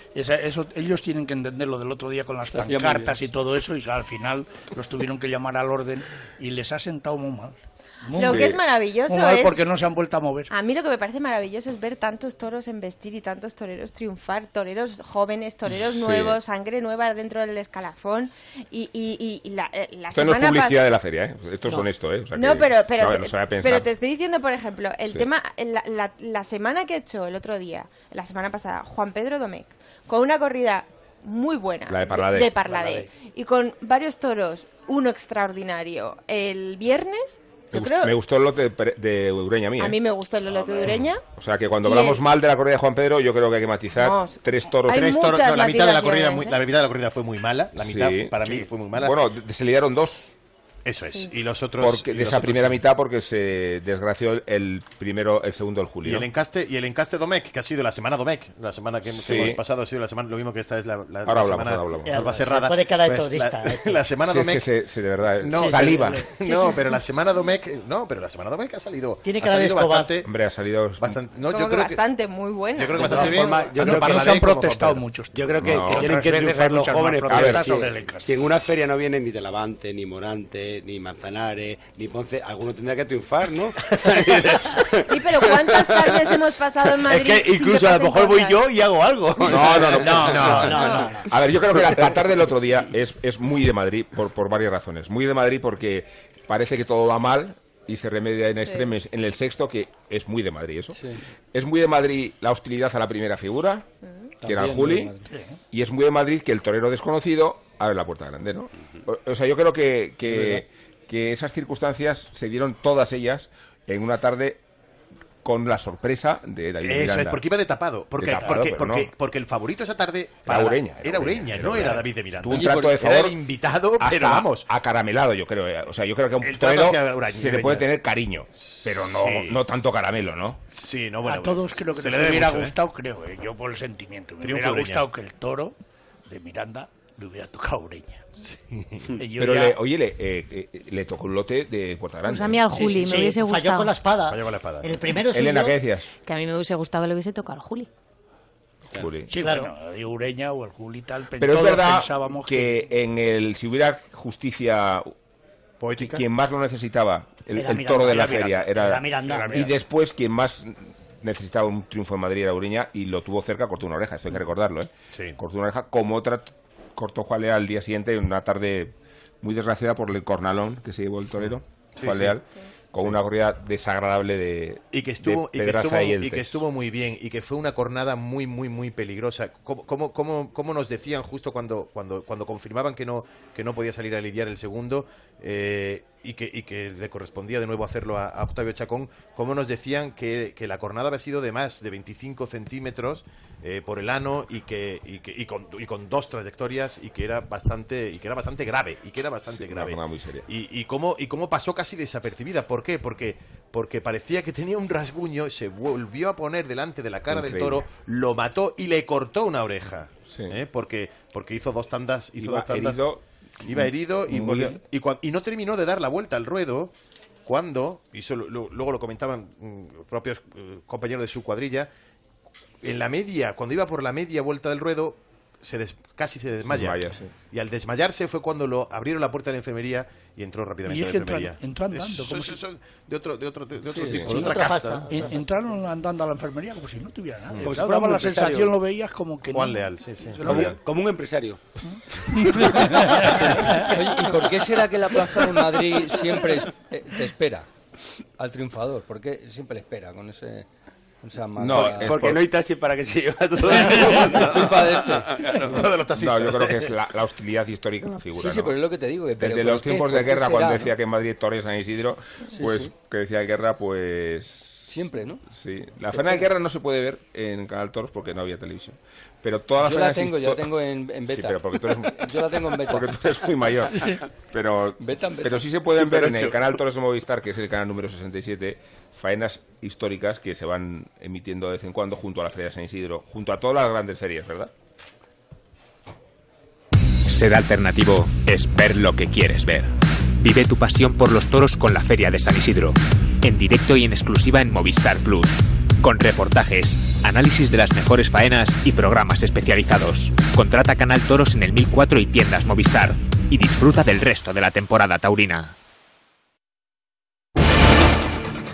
ellos tienen que entenderlo del otro día con las pancartas y todo eso y al final los tuvieron que llamar al orden y les ha sentado muy mal. Lo que es maravilloso es... porque no se han vuelto a mover. A mí lo que me parece maravilloso es ver tantos toros en vestir y tantos toreros triunfar, toreros jóvenes, toreros sí. nuevos, sangre nueva dentro del escalafón y, y, la, eh, la Esto semana no es publicidad de la feria, ¿eh? Esto es no. honesto, ¿eh? O no, pero, pero, no, te, pero te estoy diciendo, por ejemplo, el tema, eh, la, la, semana que he hecho el otro día, la semana pasada, Juan Pedro Domecq, con una corrida muy buena la de Parladé, de, Parladé. y con varios toros, uno extraordinario el viernes me, gustó, el lote de, de Ureña a mí. A mí me gustó el ¿eh? lote de ah, Ureña. O sea que cuando hablamos mal de la corrida de Juan Pedro, yo creo que hay que matizar tres toros. La mitad de la corrida, muy, ¿eh? la mitad de la corrida fue muy mala. La mitad para mí fue muy mala. Bueno, se liaron dos. Eso es. Y los otros. De esa primera mitad, porque se desgració el primero, el segundo, el julio. Y el encaste, y el encaste Domecq, que ha sido la semana Domecq. La semana que, hemos pasado ha sido la semana, lo mismo que esta es la, ahora hablamos, semana. Ahora hablamos. Ahora cerrada. Pues la, la, semana sí, Domecq. Es que de verdad, no, saliva. no, pero la semana Domecq. No, pero la semana Domecq ha salido. Tiene que ha salido bastante. Hombre, ha salido. Bastante, no, yo creo bastante, muy buena. Yo creo que bastante bien. Yo creo que se han protestado muchos. Yo creo que quieren que triunfar los jóvenes. Si en una feria no vienen ni de Lavante, ni Morante ni Manzanares, ni Ponce, alguno tendrá que triunfar, ¿no? sí, pero ¿cuántas tardes hemos pasado en Madrid? Incluso a lo mejor voy yo y hago algo. No, no, no, no, no, A ver, yo creo que la, tarde del otro día es, es muy de Madrid por, por varias razones. Muy de Madrid porque parece que todo va mal, y se remedia en sí. extremes en el sexto, que es muy de Madrid eso. Sí. Es muy de Madrid la hostilidad a la primera figura, que era Juli, y es muy de Madrid que el torero desconocido abre la puerta grande, ¿no? O, sea, yo creo que, que, que esas circunstancias se dieron todas ellas en una tarde con la sorpresa de David Eso Miranda. es, porque iba de tapado. Porque, porque, porque, el favorito esa tarde era Ureña. Era, Ureña, no era David de Miranda. Un trato de favor. Era invitado, pero vamos. Acaramelado, yo creo. Eh. O sea, yo creo que a un torero se le puede tener cariño, pero no, no tanto caramelo, ¿no? Sí, no, bueno. A todos creo que se les hubiera ¿eh? gustado, creo, eh. yo por el sentimiento. Me, me hubiera gustado que el toro de Miranda le hubiera tocado Ureña. Pero, oye, eh, eh, le, tocó un lote de cuarta grande. Pues a mí al Juli, me hubiese gustado. Falló con la espada. Falló con la espada. El primero Elena, ¿qué decías? Que a mí me hubiese gustado que le hubiese tocado al Juli. Juli. Sí, claro. Bueno, Ureña o el Juli tal, pero es verdad que, en el si hubiera justicia poética, quien más lo necesitaba, el, toro de la feria era, era y después quien más necesitaba un triunfo en Madrid era Ureña y lo tuvo cerca, cortó una oreja, esto hay que recordarlo, ¿eh? Sí. Cortó una oreja como otra cortó Juan Leal al día siguiente, una tarde muy desgraciada por el cornalón que se llevó el torero, sí. Juan sí, Leal. Sí con sí. una corrida desagradable de y que estuvo de y, que estuvo, y, y que estuvo, muy bien y que fue una cornada muy muy muy peligrosa cómo, cómo, cómo, cómo nos decían justo cuando cuando cuando confirmaban que no que no podía salir a lidiar el segundo eh, y que y que le correspondía de nuevo hacerlo a, a Octavio Chacón cómo nos decían que, que la cornada había sido de más de 25 centímetros eh, por el ano y que, y que y con, y con dos trayectorias y que era bastante y que era bastante grave y que era bastante Sí, una grave cornada muy seria. y, y cómo y cómo pasó casi desapercibida ¿por qué? porque porque parecía que tenía un rasguño se volvió a poner delante de la cara del toro lo mató y le cortó una oreja ¿eh? porque porque hizo dos tandas hizo Iba dos tandas herido, iba herido y, volvió- y, y no terminó de dar la vuelta al ruedo cuando y eso lo- luego lo comentaban mm, propios eh, compañeros de su cuadrilla en la media cuando iba por la media vuelta del ruedo se des- casi se desmaya. desmaya, sí. Y al desmayarse fue cuando lo abrieron la puerta de la enfermería y entró rápidamente Y es a la enfermería. entró andando, Eso- como eso- si- eso- de otro, de otro, de otro Sí, tipo, sí, de otra casta. En- entraron andando a la enfermería como si no tuviera nada. Si fuera daba la empresario. sensación, lo veías como que Juan no. Leal, sí, sí. Como un empresario. Oye, ¿y por qué será que la plaza de Madrid siempre es- eh, te espera al triunfador? ¿Por qué siempre le espera con ese con esa mala- porque no hay taxi para que se lleve a todo. Culpa de este. Uno de los taxistas. No, yo creo que es la, la hostilidad histórica de la figura. Sí, sí, ¿no? pero es lo que te digo. que- Desde ¿por los tiempos ¿Por de guerra, será, cuando no? decía que en Madrid Torres San Isidro, Sí, pues sí. que decía de guerra, pues. Siempre, ¿no? Sí. La faena de guerra no se puede ver en Canal Toros porque no había televisión. Pero todas las Yo la faenas tengo, yo la tengo en, en beta. Sí, pero porque tú eres, Yo la tengo en beta. porque tú eres muy mayor. Pero, Beta beta. pero sí se pueden Super ver en el canal Toros de Movistar, que es el canal número 67, faenas históricas que se van emitiendo de vez en cuando junto a la Feria de San Isidro, junto a todas las grandes ferias, ¿verdad? Ser alternativo es ver lo que quieres ver. Vive tu pasión por los toros con la Feria de San Isidro. En directo y en exclusiva en Movistar Plus. Con reportajes, análisis de las mejores faenas y programas especializados. Contrata Canal Toros en el 1004 y tiendas Movistar. Y disfruta del resto de la temporada taurina.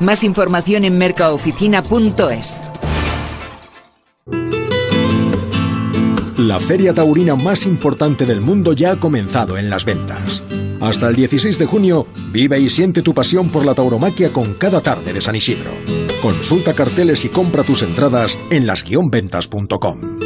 Más información en mercaoficina.es. La feria taurina más importante del mundo ya ha comenzado en las ventas. Hasta el 16 de junio, vive y siente tu pasión por la tauromaquia con cada tarde de San Isidro. Consulta carteles y compra tus entradas en las-ventas.com.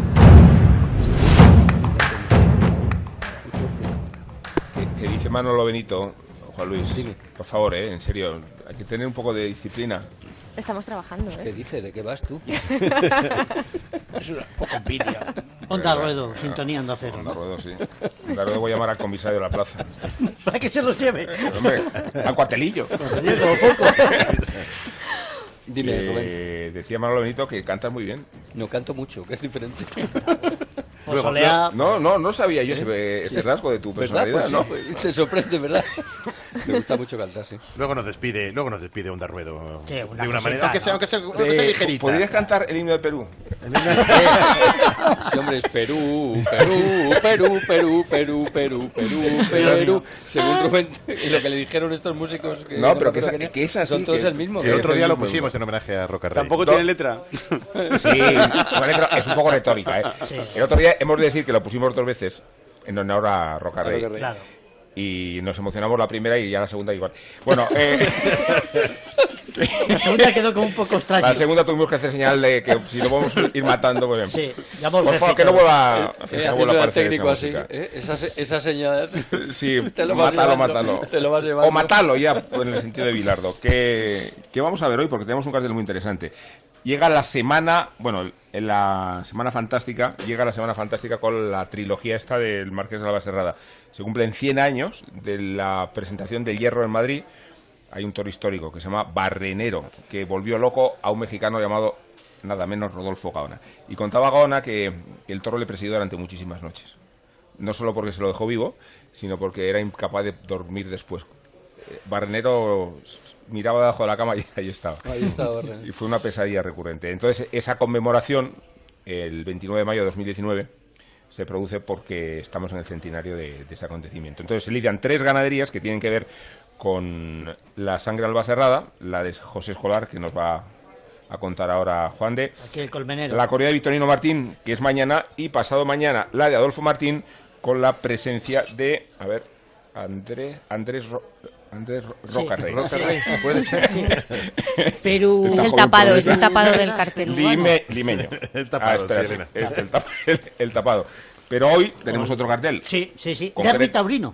Que, dice Manolo Benito, Juan Luis, por favor, eh, en serio, hay que tener un poco de disciplina. Estamos trabajando, ¿Qué ¿eh? dice? ¿De qué vas tú? Es una poco envidia. Onda Ruedo, sintonía Onda Cero. Onda Ruedo, sí. Onda Ruedo voy a llamar al comisario de la plaza. Para que se los lleve. Hombre, al cuartelillo. Poco. Dime, Rubén. decía Manolo Benito que cantas muy bien. No canto mucho, que es diferente. Luego, no, no, no sabía yo ese, ¿Eh? ese Sí. rasgo de tu ¿Verdad? personalidad, Pues ¿no? te sorprende, ¿verdad? Me gusta mucho cantar, sí. Luego nos despide, luego nos despide Onda Ruedo. Sí, una de una cosita, manera, aunque sea, aunque sea, aunque sea Eh, ligerita. ¿Podrías cantar el himno de Perú? Sí, hombre, es Perú, Perú, Perú, Perú, Perú, Perú, Perú, Perú. Según Rubén, y lo que le dijeron estos músicos. Que No, pero que acuerdo es- quién que es así, Son todos que- el mismo. que El otro día el lo pusimos en homenaje a Rey. Tampoco tiene letra. Sí, letra- es un poco retórica. ¿eh? Sí. El otro día hemos de decir que lo pusimos dos veces en honor a Rey. Claro. Y nos emocionamos la primera y ya la segunda igual. Bueno, eh, La segunda quedó como un poco extraño. la segunda tuvimos que hacer señal de que si lo podemos ir matando, pues Sí, llamó por favor, que no vuelva, Eh, que no haciendo vuelva a aparecer técnico esa así. ¿eh? esas, esas señales. Sí, te lo mátalo, mátalo. Te lo vas llevando. O matalo ya, en el sentido de Bilardo. Que, que vamos a ver hoy porque tenemos un cartel muy interesante. Llega la semana, bueno, en la semana fantástica, llega la semana fantástica con la trilogía esta del Marqués de la Baserrada. Se cumplen 100 años de la presentación del Hierro en Madrid. Hay un toro histórico que se llama Barrenero, que volvió loco a un mexicano llamado nada menos Rodolfo Gaona. Y contaba Gaona que, que el toro le presidió durante muchísimas noches no solo porque se lo dejó vivo, sino porque era incapaz de dormir después. Eh, Barrenero miraba debajo de la cama y ahí estaba. Ahí estaba. Y fue una pesadilla recurrente. Entonces, esa conmemoración, el 29 de mayo de 2019, se produce porque estamos en el centenario de, de ese acontecimiento. Entonces, se lidian tres ganaderías que tienen que ver con la sangre albacerrada, la de José Escolar, que nos va a contar ahora Juan de, Aquí el colmenero. la corrida de Victorino Martín, que es mañana, y pasado mañana la de Adolfo Martín, con la presencia de, a ver, Andrés, Andrés, Ro- Andrés Ro- Sí, Rocarrey. Roca Rey, puede ser. Sí. Perú. Es el tapado, es el tapado del cartel. Lime- limeño. El tapado, Ah, espera, sí, sí, Elena. es el, tap- el- el tapado. Pero hoy tenemos otro cartel. Sí, sí, sí. Derby taurino.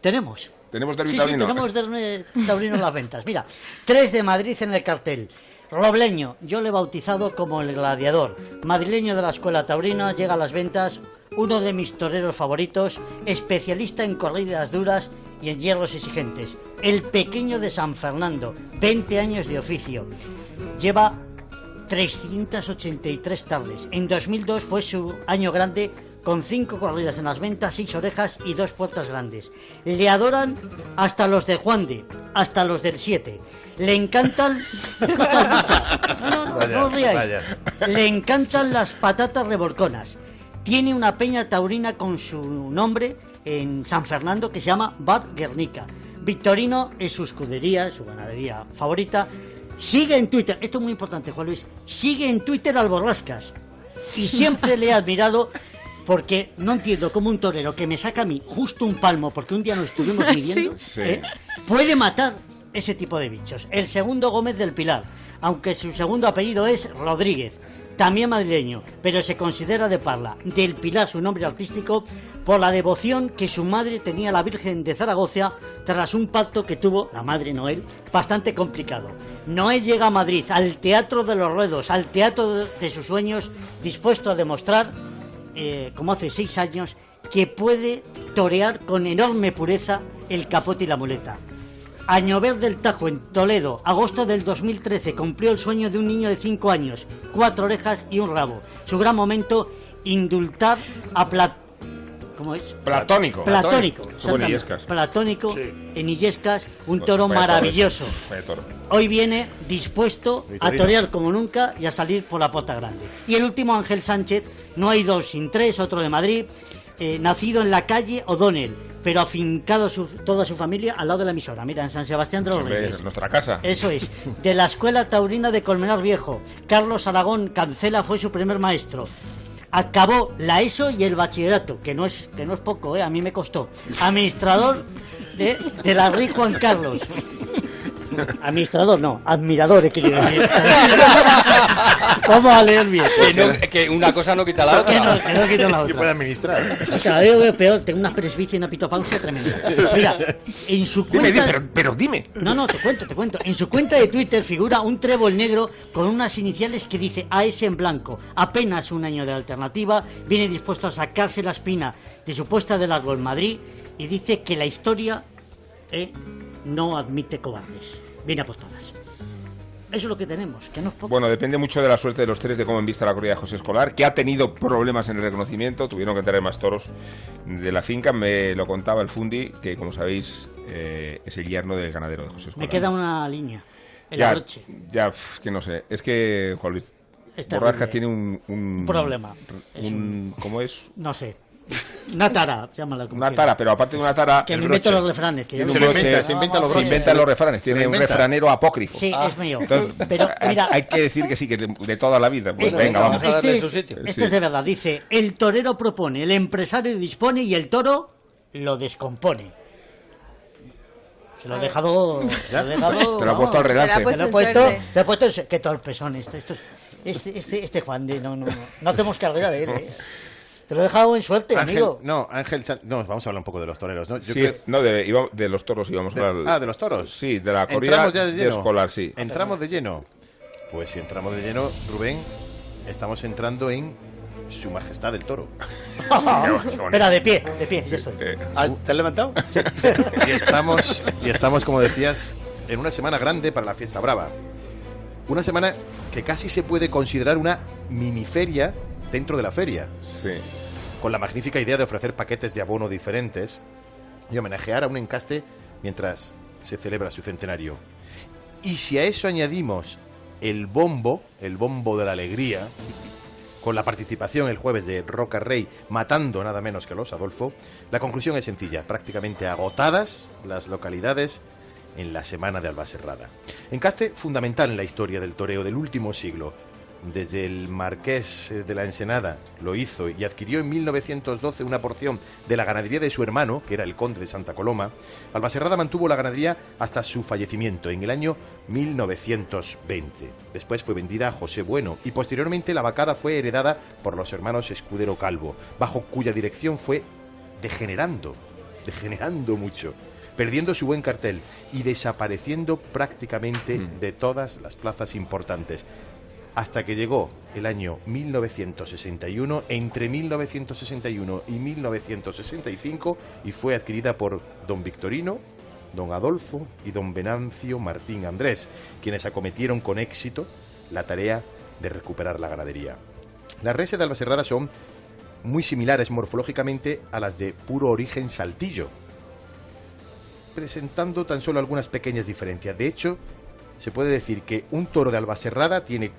Tenemos. Tenemos derbi Sí, taurino. sí, tenemos derbi taurino en las ventas. Mira, 3 de Madrid en el cartel. Robleño, yo le he bautizado como el gladiador. Madrileño de la escuela taurina, llega a las ventas. Uno de mis toreros favoritos, especialista en corridas duras y en hierros exigentes. El pequeño de San Fernando, 20 años de oficio. Lleva 383 tardes. En 2002 fue su año grande con cinco corridas en las ventas, seis orejas y dos puertas grandes. Le adoran hasta los de Juan de, hasta los del 7. Le encantan... Escucha, escucha. No, no, no, Vaya, no os riáis. Le encantan las patatas revolconas. Tiene una peña taurina con su nombre en San Fernando que se llama Bar Guernica. Victorino es su escudería, su ganadería favorita. Sigue en Twitter, esto es muy importante, Juan Luis. Sigue en Twitter al Borrascas. Y siempre le he admirado porque no entiendo cómo un torero que me saca a mí justo un palmo, porque un día nos estuvimos midiendo, Sí. ¿eh? puede matar ese tipo de bichos. El segundo Gómez del Pilar, aunque su segundo apellido es Rodríguez, también madrileño, pero se considera de Parla. Del Pilar, su nombre artístico, por la devoción que su madre tenía a la Virgen de Zaragoza tras un pacto que tuvo la madre Noel bastante complicado. Noé llega a Madrid, al Teatro de los Ruedos, al teatro de- de sus sueños, dispuesto a demostrar eh, como hace seis años, que puede torear con enorme pureza el capote y la muleta. Añover del Tajo en Toledo, agosto del 2013, cumplió el sueño de un niño de cinco años, cuatro orejas y un rabo. Su gran momento, indultar a Plat... ¿Cómo es? Platónico. Platónico. Platónico Sí. en Illescas, un Vaya toro maravilloso. toro. Hoy viene dispuesto a torear como nunca y a salir por la puerta grande. Y el último, Ángel Sánchez, no hay dos sin tres, otro de Madrid, eh, nacido en la calle O'Donnell, pero afincado su- toda su familia al lado de la emisora. Mira, en San Sebastián de los Reyes. es nuestra casa. Eso es. De la Escuela Taurina de Colmenar Viejo. Carlos Aragón Cancela fue su primer maestro. Acabó la ESO y el bachillerato, que no es, que no es poco, ¿eh? a mí me costó. Administrador de, de la RI Juan Carlos. Administrador, no, admirador, he querido decir. Vamos a leer bien. Que, no- que una cosa no quita la Que no, otra. que no quita la Que otra. puede administrar. Es que cada vez veo peor, tengo una presbicia y una pitopausia tremenda. Mira, en su cuenta... dime, pero, pero dime. No, no, te cuento, te cuento. En su cuenta de Twitter figura un trébol negro con unas iniciales que dice AS en blanco. Apenas un año de alternativa, viene dispuesto a sacarse la espina de su puesta de largo en Madrid y dice que la historia eh, no admite cobardes. Viene a por todas. Eso es lo que tenemos, que no es poco. Bueno, depende mucho de la suerte de los tres de cómo envista la corrida de José Escolar, que ha tenido problemas en el reconocimiento, tuvieron que traer más toros de la finca. Me lo contaba el Fundi, que como sabéis eh, es el yerno del ganadero de José Escolar. Me queda una línea. El ya, ya, que no sé. Es que Juan Luis terrible. tiene un, un- Un problema. un- Es un- ¿Cómo es? No sé. Una tara, llámala como Una tara, pero aparte de una tara. Que me invento los refranes. Que Se inventa los refranes. Tiene un inventa. refranero apócrifo. Sí, es mío. Entonces, Pero, hay- mira- hay que decir que sí, que de, de toda la vida. Pues Este, venga, vamos. este es, Sí. este es de verdad. Dice, el torero propone, el empresario dispone y el toro lo descompone. Se lo he dejado... Se lo he dejado- Te lo ha puesto al relance. Te lo puesto he puesto, te he su- Qué torpes son estos. estos- este, este, este Juan de... No, no, no. No hacemos carrera de él, ¿eh? Te lo he dejado en suerte, Ángel, amigo. no, Ángel, no, vamos a hablar un poco de los toreros, ¿no? Yo Sí, creo- no, de, iba- de los toros íbamos a hablar. ah, de los toros. Sí, de la corrida Entramos ya de de lleno. escolar, sí. Entramos de lleno. Pues si entramos de lleno, Rubén, estamos entrando en Su Majestad el Toro. Espera, de pie, de pie, ya estoy. Ah, ¿Te has levantado? y estamos, y estamos, como decías, en una semana grande para la fiesta brava. Una semana que casi se puede considerar una mini feria dentro de la feria. Sí. Con la magnífica idea de ofrecer paquetes de abono diferentes y homenajear a un encaste mientras se celebra su centenario. Y si a eso añadimos el bombo, el bombo de la alegría, con la participación el jueves de Roca Rey matando nada menos que a los Adolfo, la conclusión es sencilla, prácticamente agotadas las localidades en la semana de Albaserrada. Encaste fundamental en la historia del toreo del último siglo. Desde el Marqués de la Ensenada lo hizo y adquirió en 1912 una porción de la ganadería de su hermano, que era el conde de Santa Coloma. Albaserrada mantuvo la ganadería hasta su fallecimiento en el año 1920. Después fue vendida a José Bueno y posteriormente la vacada fue heredada por los hermanos Escudero Calvo, bajo cuya dirección fue degenerando, degenerando mucho, perdiendo su buen cartel y desapareciendo prácticamente de todas las plazas importantes. Hasta que llegó el año 1961, entre 1961 y 1965, y fue adquirida por don Victorino, don Adolfo y don Venancio Martín Andrés, quienes acometieron con éxito la tarea de recuperar la ganadería. Las reses de Albacerrada son muy similares morfológicamente a las de puro origen saltillo, presentando tan solo algunas pequeñas diferencias. De hecho, se puede decir que un toro de Albacerrada tiene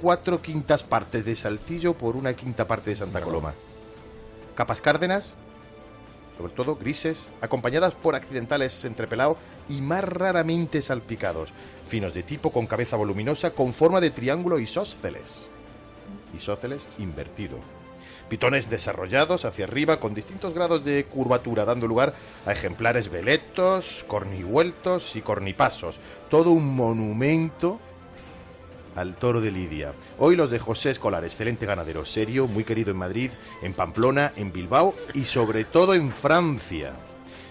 cuatro quintas partes de saltillo por una quinta parte de Santa Coloma. Capas cárdenas, sobre todo grises, acompañadas por accidentales entrepelado y más raramente salpicados, finos de tipo con cabeza voluminosa con forma de triángulo isósceles. Isósceles invertido. Pitones desarrollados hacia arriba con distintos grados de curvatura, dando lugar a ejemplares veletos, cornivueltos y cornipasos. Todo un monumento al toro de Lidia. Hoy los de José Escolar, excelente ganadero, serio, muy querido en Madrid, en Pamplona, en Bilbao y sobre todo en Francia.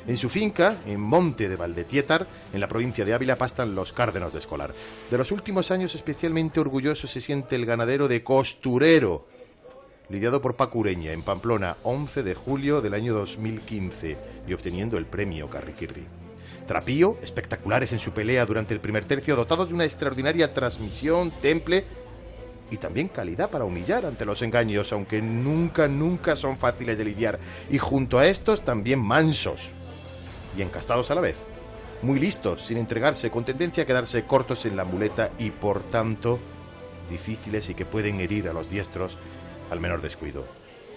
En su finca, en Monte de Valdetiétar, en la provincia de Ávila, pastan los cárdenos de Escolar. De los últimos años, especialmente orgulloso se siente el ganadero de Costurero, lidiado por Paco Ureña, en Pamplona, 11 de julio del año 2015, y obteniendo el premio Carriquirri. Trapío, espectaculares en su pelea durante el primer tercio, dotados de una extraordinaria transmisión, temple y también calidad para humillar ante los engaños, aunque nunca, nunca son fáciles de lidiar. Y junto a estos también mansos y encastados a la vez. Muy listos, sin entregarse, con tendencia a quedarse cortos en la muleta y por tanto difíciles y que pueden herir a los diestros al menor descuido.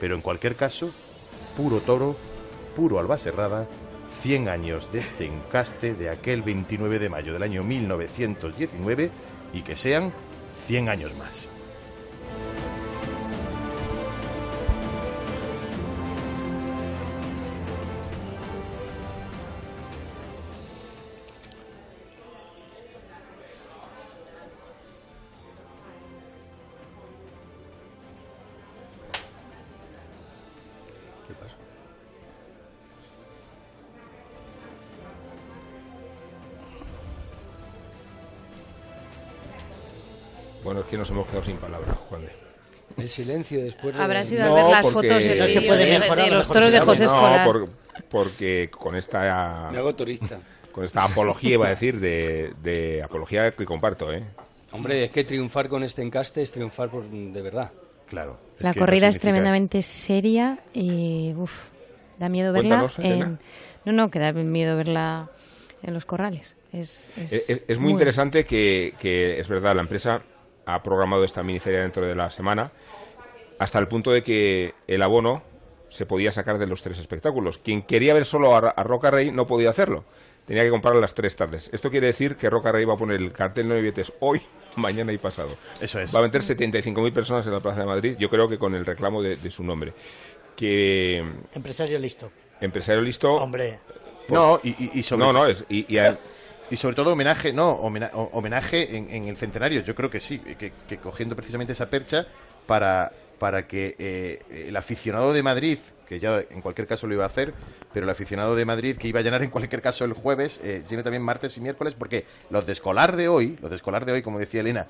Pero en cualquier caso, puro toro, puro albacerrada, 100 años de este encaste de aquel 29 de mayo del año 1919 y que sean 100 años más. Que nos hemos quedado sin palabras, Juan de. El silencio después de... Habrá sido al ver las porque- fotos No se puede de, mejorar de los toros de José no, Escolar. por- porque con esta Me hago turista. con esta apología, iba a decir, de, de apología que comparto, ¿eh? Hombre, es que triunfar con este encaste es triunfar por, de verdad. Claro. La corrida es tremendamente seria y uf, da miedo verla. En... No, no, que da miedo verla en los corrales. Es, es, Es, es- es muy interesante que, que, es verdad, la empresa ha programado esta miniferia dentro de la semana hasta el punto de que el abono se podía sacar de los tres espectáculos. Quien quería ver solo a, a Roca Rey no podía hacerlo. Tenía que comprarlo las tres tardes. Esto quiere decir que Roca Rey va a poner el cartel de billetes hoy, mañana y pasado. Eso es. Va a meter 75.000 personas en la Plaza de Madrid, yo creo que con el reclamo de, de su nombre. Que Empresario listo. empresario listo... Hombre. No, y, y- y sobre No, no, es- y- y a- y sobre todo homenaje, no, homenaje en, en el centenario. Yo creo que sí, que, que cogiendo precisamente esa percha para, para que eh, el aficionado de Madrid, que ya en cualquier caso lo iba a hacer, pero el aficionado de Madrid que iba a llenar en cualquier caso el jueves, eh, llene también martes y miércoles, porque los de escolar de hoy, los de escolar de hoy, como decía Elena,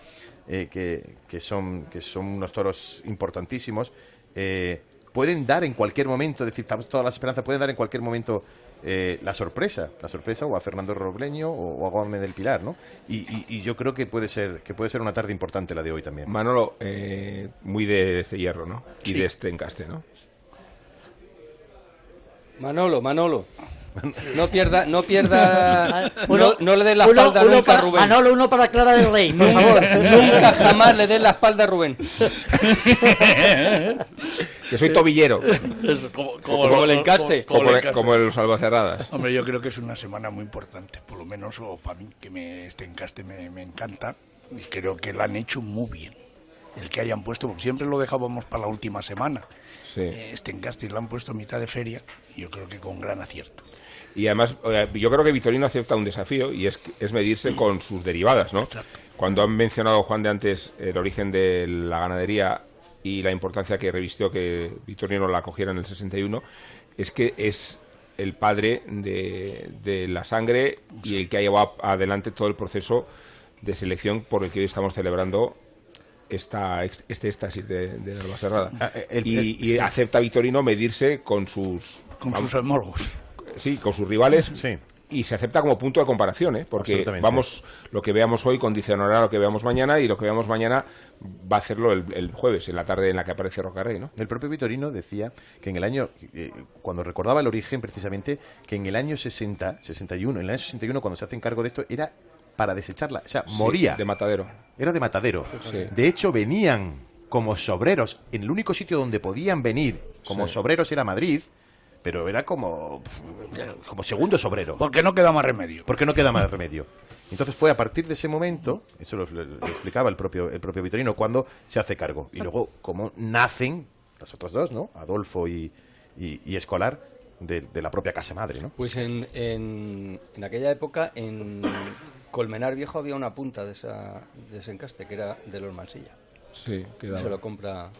eh, que, que son, que son unos toros importantísimos, eh, pueden dar en cualquier momento, es decir, estamos todas las esperanzas, pueden dar en cualquier momento eh, la sorpresa, la sorpresa o a Fernando Robleño o, o a Gómez del Pilar, ¿no? Y, y- y yo creo que puede ser que puede ser una tarde importante la de hoy también. Manolo, eh, muy de este hierro, ¿no? Y Sí. de este encaste, ¿no? Manolo, Manolo. No pierda, no pierda, Uno- no, no le des la uno- espalda uno nunca a para- Rubén. Manolo, uno para Clara del Rey, por Nunca, favor. nunca jamás le des la espalda a Rubén. Que soy tobillero. Eso, como, Como el encaste. Como, Como el el- encaste. como el salvacerradas. Hombre, yo creo que es una semana muy importante, por lo menos o para mí, que me, este encaste me, me encanta y creo que lo han hecho muy bien. El que hayan puesto, porque siempre lo dejábamos para la última semana. Sí. Eh, Este encaste lo han puesto a mitad de feria y yo creo que con gran acierto. Y además, eh, yo creo que Vitorino acepta un desafío y es, es medirse con sus derivadas, ¿no? Cuando han mencionado, Juan, de antes el origen de la ganadería y la importancia que revistió que Vitorino la cogiera en el 61, es que es el padre de, de la sangre y el que ha llevado adelante todo el proceso de selección por el que hoy estamos celebrando esta, este éxtasis de, de Alba Serrada. Ah, eh, el- y sí. acepta Vitorino medirse con sus... Con vamos, sus homólogos. Sí, con sus rivales. Y se acepta como punto de comparación, ¿eh? porque vamos, lo que veamos hoy condicionará lo que veamos mañana y lo que veamos mañana va a hacerlo el, el jueves, en la tarde en la que aparece Rocarrey, ¿no? El propio Vitorino decía que en el año, eh, cuando recordaba el origen precisamente, que en el año 60, 61, en el año 61 cuando se hacen cargo de esto, era para desecharla, o sea, Sí, moría. de matadero. Era de matadero. Sí. De hecho, venían como sobreros, en el único sitio donde podían venir como Sí. sobreros era Madrid, pero era como, como segundo sobrero. Porque no queda más remedio. Porque no queda más remedio. Entonces fue a partir de ese momento, eso lo, lo- lo explicaba el propio, el propio Vitorino, cuando se hace cargo. Y luego, cómo nacen las otras dos, ¿no? Adolfo y, y- y Escolar, de, de la propia casa madre, ¿no? Pues en, en, en aquella época, en Colmenar Viejo había una punta de, esa, de ese encaste, que era de los Mansilla. Sí, quedaba. Se lo compra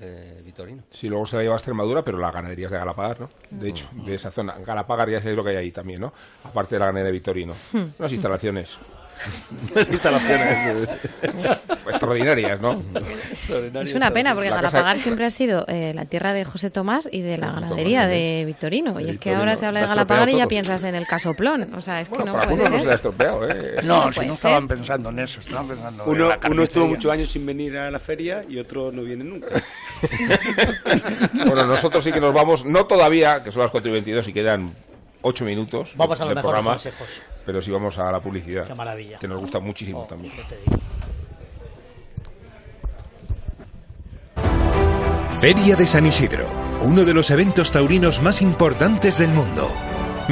eh, Vitorino. Sí, luego se la lleva a Extremadura, pero la ganadería es de Galapagar, ¿no? De hecho, de esa zona. Galapagar ya sabéis lo que hay ahí también, ¿no? Aparte de la ganadería de Vitorino. Hmm. Unas instalaciones. Unas instalaciones. Extraordinarias, ¿no? Es una pena porque Galapagar siempre ha sido eh, la tierra de José Tomás y de la José ganadería Tomás, de Vitorino. Y es que ahora se habla de Galapagar y ya piensas en el casoplón. O sea, es que no para puede algunos no se le ha estropeado, ¿eh? No, No si no estaban pensando en eso, estaban pensando en Uno, la uno estuvo muchos años sin venir a la feria y otro no viene nunca. Bueno, nosotros sí que nos vamos, no todavía, que son las 4 y 22 y quedan 8 minutos Vamos a los del programa, consejos. pero sí vamos a la publicidad. Qué maravilla. Que nos gusta muchísimo Oh, también. Feria de San Isidro, uno de los eventos taurinos más importantes del mundo.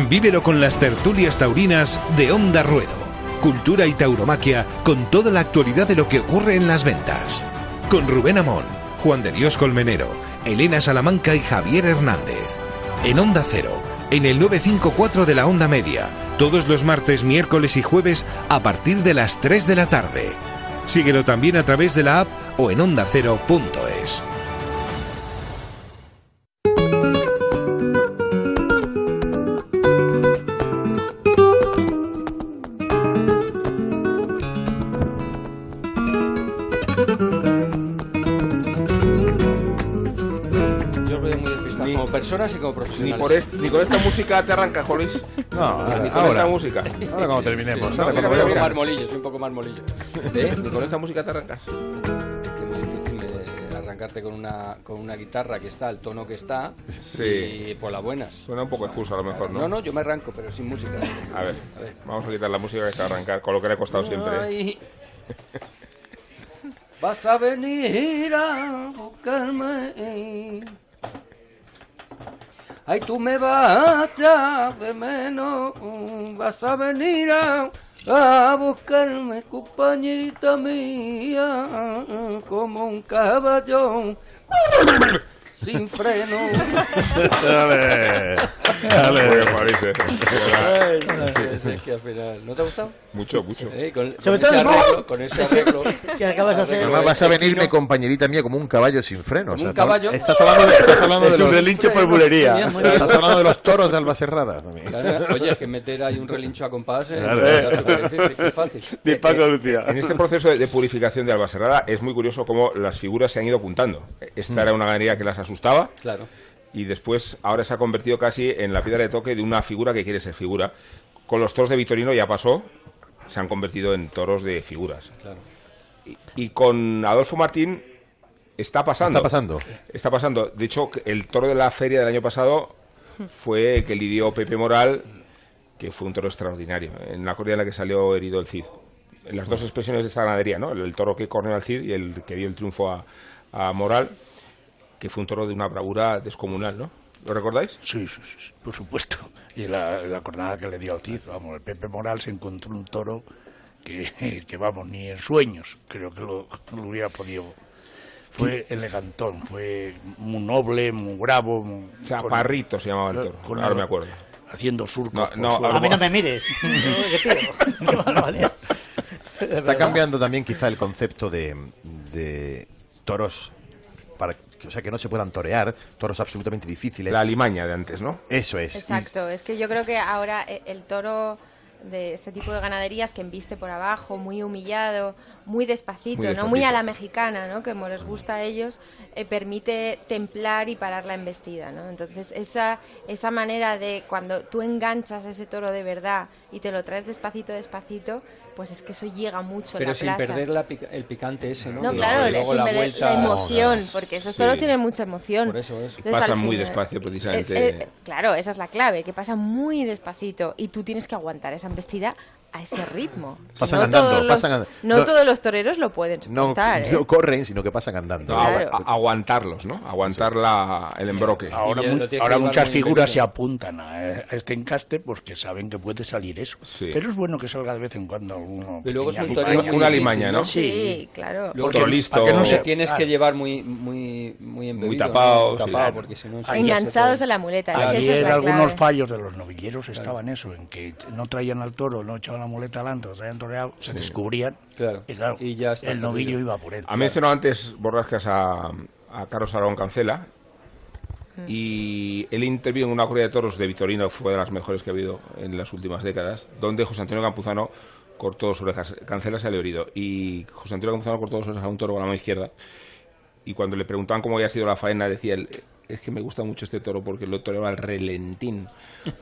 Vívelo con las tertulias taurinas de Onda Ruedo. Cultura y tauromaquia con toda la actualidad de lo que ocurre en las ventas. Con Rubén Amón, Juan de Dios Colmenero, Elena Salamanca y Javier Hernández. En Onda Cero, en el 954 de la Onda Media, todos los martes, miércoles y jueves a partir de las 3 de la tarde. Síguelo también a través de la app o en ondacero.es. Como Ni, por con esta música te arranca, Jolis. No, ni con ahora. esta música. Ahora cuando terminemos. Ahora cuando un poco soy un poco más molillo. ¿Eh? Ni con esta música te arrancas. Es que es muy difícil eh, arrancarte con una, con una guitarra que está al tono que está Sí. y por las buenas. Suena un poco excusa a lo mejor, ¿no? No, no, yo me arranco, pero sin música. A ver, vamos a quitar la música que se va a arrancar, con lo que le ha costado siempre. Vas a venir a buscarme. Ay, tú me vas a de menos. Vas a venir a, buscarme, compañerita mía, como un caballo sin freno. Dale, dale. Bien, Mauricio. No, es que al final, ¿no te ha gustado? Mucho, mucho. Eh, con, Sobre con todo ese arreglo, con ese arreglo. que acabas de hacer. Además vas a venirme, compañerita mía, como un caballo sin freno. Como un estás- caballo. Estás hablando de, estás hablando de Es un los... relincho por bulería. Estás hablando de los toros de Albacerrada también. Claro, Oye, es que meter ahí un relincho a compás eh, Claro. qué fácil. De Paco Lucía. En este proceso de, de purificación de Albaserrada es muy curioso cómo las figuras se han ido apuntando. Esta era una galería que las asustaba Claro. y después ahora se ha convertido casi en la piedra de toque de una figura que quiere ser figura. Con los toros de Vitorino ya pasó, se han convertido en toros de figuras. Claro. Y, y con Adolfo Martín está pasando. Está pasando. Está pasando. De hecho, el toro de la feria del año pasado fue el que lidió Pepe Moral, que fue un toro extraordinario, en la corrida en la que salió herido el Cid. En las dos expresiones de esta ganadería, ¿no? El, el toro que corrió al Cid y el que dio el triunfo a, a Moral, que fue un toro de una bravura descomunal, ¿no? ¿Lo recordáis? Sí, sí, sí, sí, por supuesto. Y la, la cornada que le dio al Cid, vamos, el Pepe Moral se encontró un toro que, que vamos, ni en sueños creo que lo, lo hubiera podido. Fue elegantón, fue muy noble, muy bravo. Muy, Chaparrito se llamaba el toro, con ahora el- me acuerdo. Haciendo surcos. No, por no, su- a mí no me mires. Está cambiando también quizá el concepto de, de toros para que, o sea, que no se puedan torear, toros absolutamente difíciles. La alimaña de antes, ¿no? Eso es. Exacto, es que yo creo que ahora eh, el toro de este tipo de ganaderías que embiste por abajo, muy humillado, muy despacito, Muy ¿no? Muy a la mexicana, ¿no? Como les gusta a ellos, eh, permite templar y parar la embestida, ¿no? Entonces, esa, esa manera de cuando tú enganchas a ese toro de verdad y te lo traes despacito, despacito, pues es que eso llega mucho Pero la sin plaza. perder la pica- el picante ese, ¿no? No, Y claro, luego sin la perder vuelta... la emoción, No, no. porque esos Sí. toros tienen mucha emoción. Por eso, eso. Entonces, Pasan muy final- despacio, precisamente. Eh, eh, claro, esa es la clave, que pasa muy despacito y tú tienes que aguantar esa embestida a ese ritmo. Pasan no andando, todos los, pasan and- no, no- todos los toreros lo pueden No, soportar. ¿eh? no corren, sino que pasan andando. No, Claro. a- a- aguantarlos, ¿no? Aguantar la, el embroque. Ahora, mu- muchas figuras se apuntan a, a este encaste porque saben que puede salir eso. Sí. Pero es bueno que salga de vez en cuando alguno. Y luego es un toreo Una- limaña, ¿no? Sí, claro. Luego listo. que no se- tienes Claro. que llevar muy muy muy embebido, tapado, ¿no? sí, claro. porque si no Enganchados en la muleta. Ayer algunos fallos de los novilleros estaban eso, en que no traían al toro, no echaban la muleta adelante, lo traían toreado, se descubrían Claro. y claro, Y ya está el novillo iba por él. Ha mencionado antes Borrascas a, a Carlos Aragón Cancela Mm. y él intervino en una corrida de toros de Vitorino, fue de las mejores que ha habido en las últimas décadas, donde José Antonio Campuzano cortó dos orejas. Cancela salió herido y José Antonio Campuzano cortó dos orejas a un toro con la mano izquierda y cuando le preguntaban cómo había sido la faena decía él es que me gusta mucho este toro porque lo toreaba al relentín.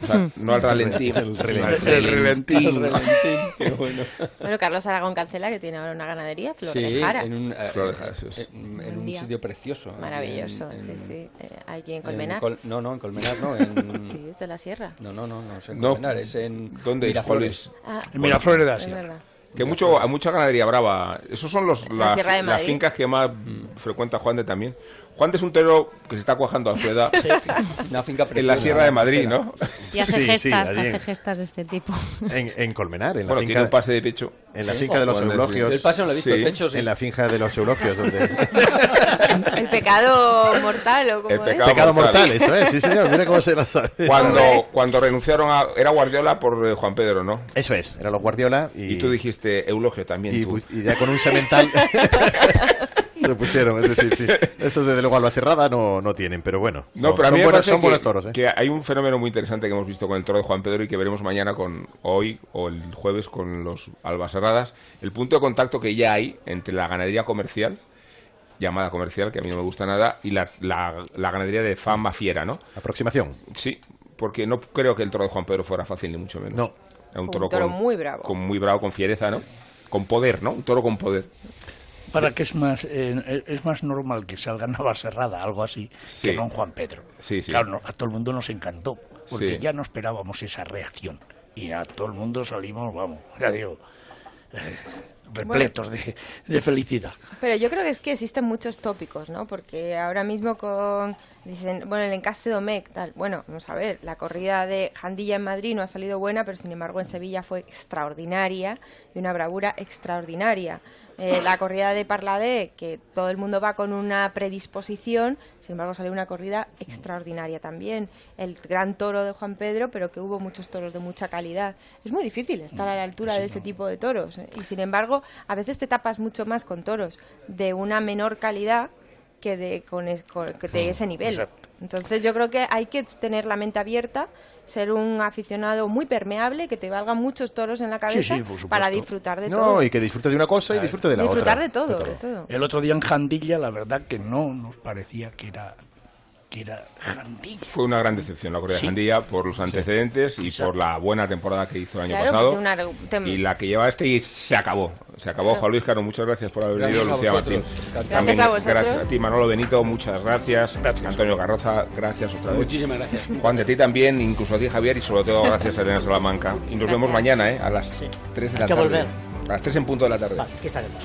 O sea, no al ralentín, El sino al relentín. relentín. Qué bueno. Bueno, Carlos Aragón Cancela, que tiene ahora una ganadería, Flores Sí, Jara. en un, eh, Flor de Jara, eso es. en- en un sitio precioso. Maravilloso, en- sí, en- sí. Eh, aquí en en Colmenar. Col- no, no, en Colmenar no, en... Sí, es de la sierra. No, no, no, no es en No. Colmenar, es en ¿Dónde es, Miraflores. Ah, En Miraflores de la es Sierra. verdad. Que mucho, hay mucha ganadería brava. Esos son los, La las Madrid. fincas que más mm, frecuenta Juan de también. Juan de es un toro que se está cuajando a su edad Una finca en la Sierra de. Madrid, ¿no? Y hace Sí, sí, gestas, allí en- hace gestas de este tipo. En, en Colmenar, en la Bueno, tiene finca, un pase de pecho. en la Sí. finca de los eulogios. El paso no lo he visto, Sí. el pecho sí. En la finca de los eulogios, donde... El pecado mortal, ¿o cómo El es? pecado Pecado mortal. mortal, eso es, sí señor, mira cómo se la sabe. Cuando, cuando renunciaron a... Era Guardiola por eh, Juan Pedro, ¿no? Eso es, eran los Guardiola y, Y tú dijiste Eulogio también. y, tú. pu- y ya con un semental lo pusieron, es decir, sí. Esos desde luego Alba Cerrada no, no tienen, pero bueno. No, son- pero a son mí me buenos, parece son que, buenos toros, ¿eh? que hay un fenómeno muy interesante que hemos visto con el toro de Juan Pedro y que veremos mañana con hoy o el jueves con los albacerradas. El punto de contacto que ya hay entre la ganadería comercial llamada comercial, que a mí no me gusta nada, y la, la, la ganadería de fama fiera, ¿no? Aproximación. Sí, porque no creo que el toro de Juan Pedro fuera fácil, ni mucho menos. No. Era un toro, un toro con, muy bravo. con muy bravo, con fiereza, ¿no? Con poder, ¿no? Un toro con poder. Para que es más eh, es más normal que salga Navaserrada, algo así, Sí. que no Juan Pedro. Sí, sí. Claro, no, a todo el mundo nos encantó, porque Sí. ya no esperábamos esa reacción. Y a todo el mundo salimos, vamos, ya digo, eh, repletos de, de felicidad. Pero yo creo que es que existen muchos tópicos, ¿no? Porque ahora mismo con dicen, bueno, el encaste Domecq, tal. Bueno, vamos a ver, la corrida de Jandilla en Madrid no ha salido buena, pero sin embargo en Sevilla fue extraordinaria y una bravura extraordinaria. Eh, la corrida de Parladé, que todo el mundo va con una predisposición, sin embargo salió una corrida extraordinaria también. El gran toro de Juan Pedro, pero que hubo muchos toros de mucha calidad. Es muy difícil estar a la altura de ese tipo de toros. ¿eh? Y sin embargo, a veces te tapas mucho más con toros de una menor calidad que de, con es- con- que de ese nivel. Exacto. Entonces yo creo que hay que tener la mente abierta, ser un aficionado muy permeable, que te valgan muchos toros en la cabeza sí, para disfrutar de No, todo. y que disfrute de una cosa y disfrute de la disfrutar otra. de todo, de todo. El otro día en Jandilla, la verdad que no nos parecía que era, que era Jandilla. Fue una gran decepción la corrida Sí. de Jandilla por los antecedentes y por la buena temporada que hizo el año Claro, pasado. una- Y la que lleva este y se acabó. Se acabó, Claro. Juan Luis Caro. Muchas gracias por haber Gracias venido, Lucía. Martín. Encantado. También Gracias a vosotros. gracias a ti, Manolo Benito. Muchas gracias. Antonio Garroza, gracias otra vez. Muchísimas gracias. Juan, de ti también, incluso a ti, Javier, y sobre todo gracias a Elena Salamanca. Y nos vemos mañana, ¿eh? A las 3 de Hay la que tarde. volver. A las 3 en punto de la tarde. Vale, aquí estaremos.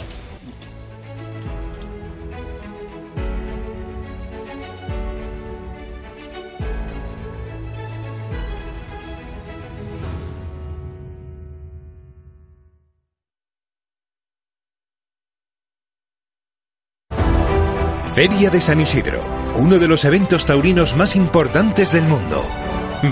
Feria de San Isidro, uno de los eventos taurinos más importantes del mundo.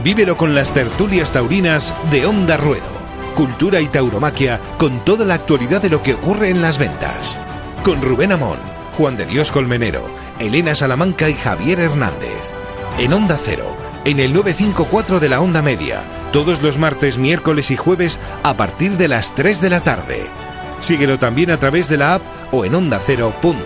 Vívelo con las tertulias taurinas de Onda Ruedo. Cultura y tauromaquia con toda la actualidad de lo que ocurre en las ventas. Con Rubén Amón, Juan de Dios Colmenero, Elena Salamanca y Javier Hernández. En Onda Cero, en el 954 de la Onda Media, todos los martes, miércoles y jueves a partir de las 3 de la tarde. Síguelo también a través de la app o en ondacero.es.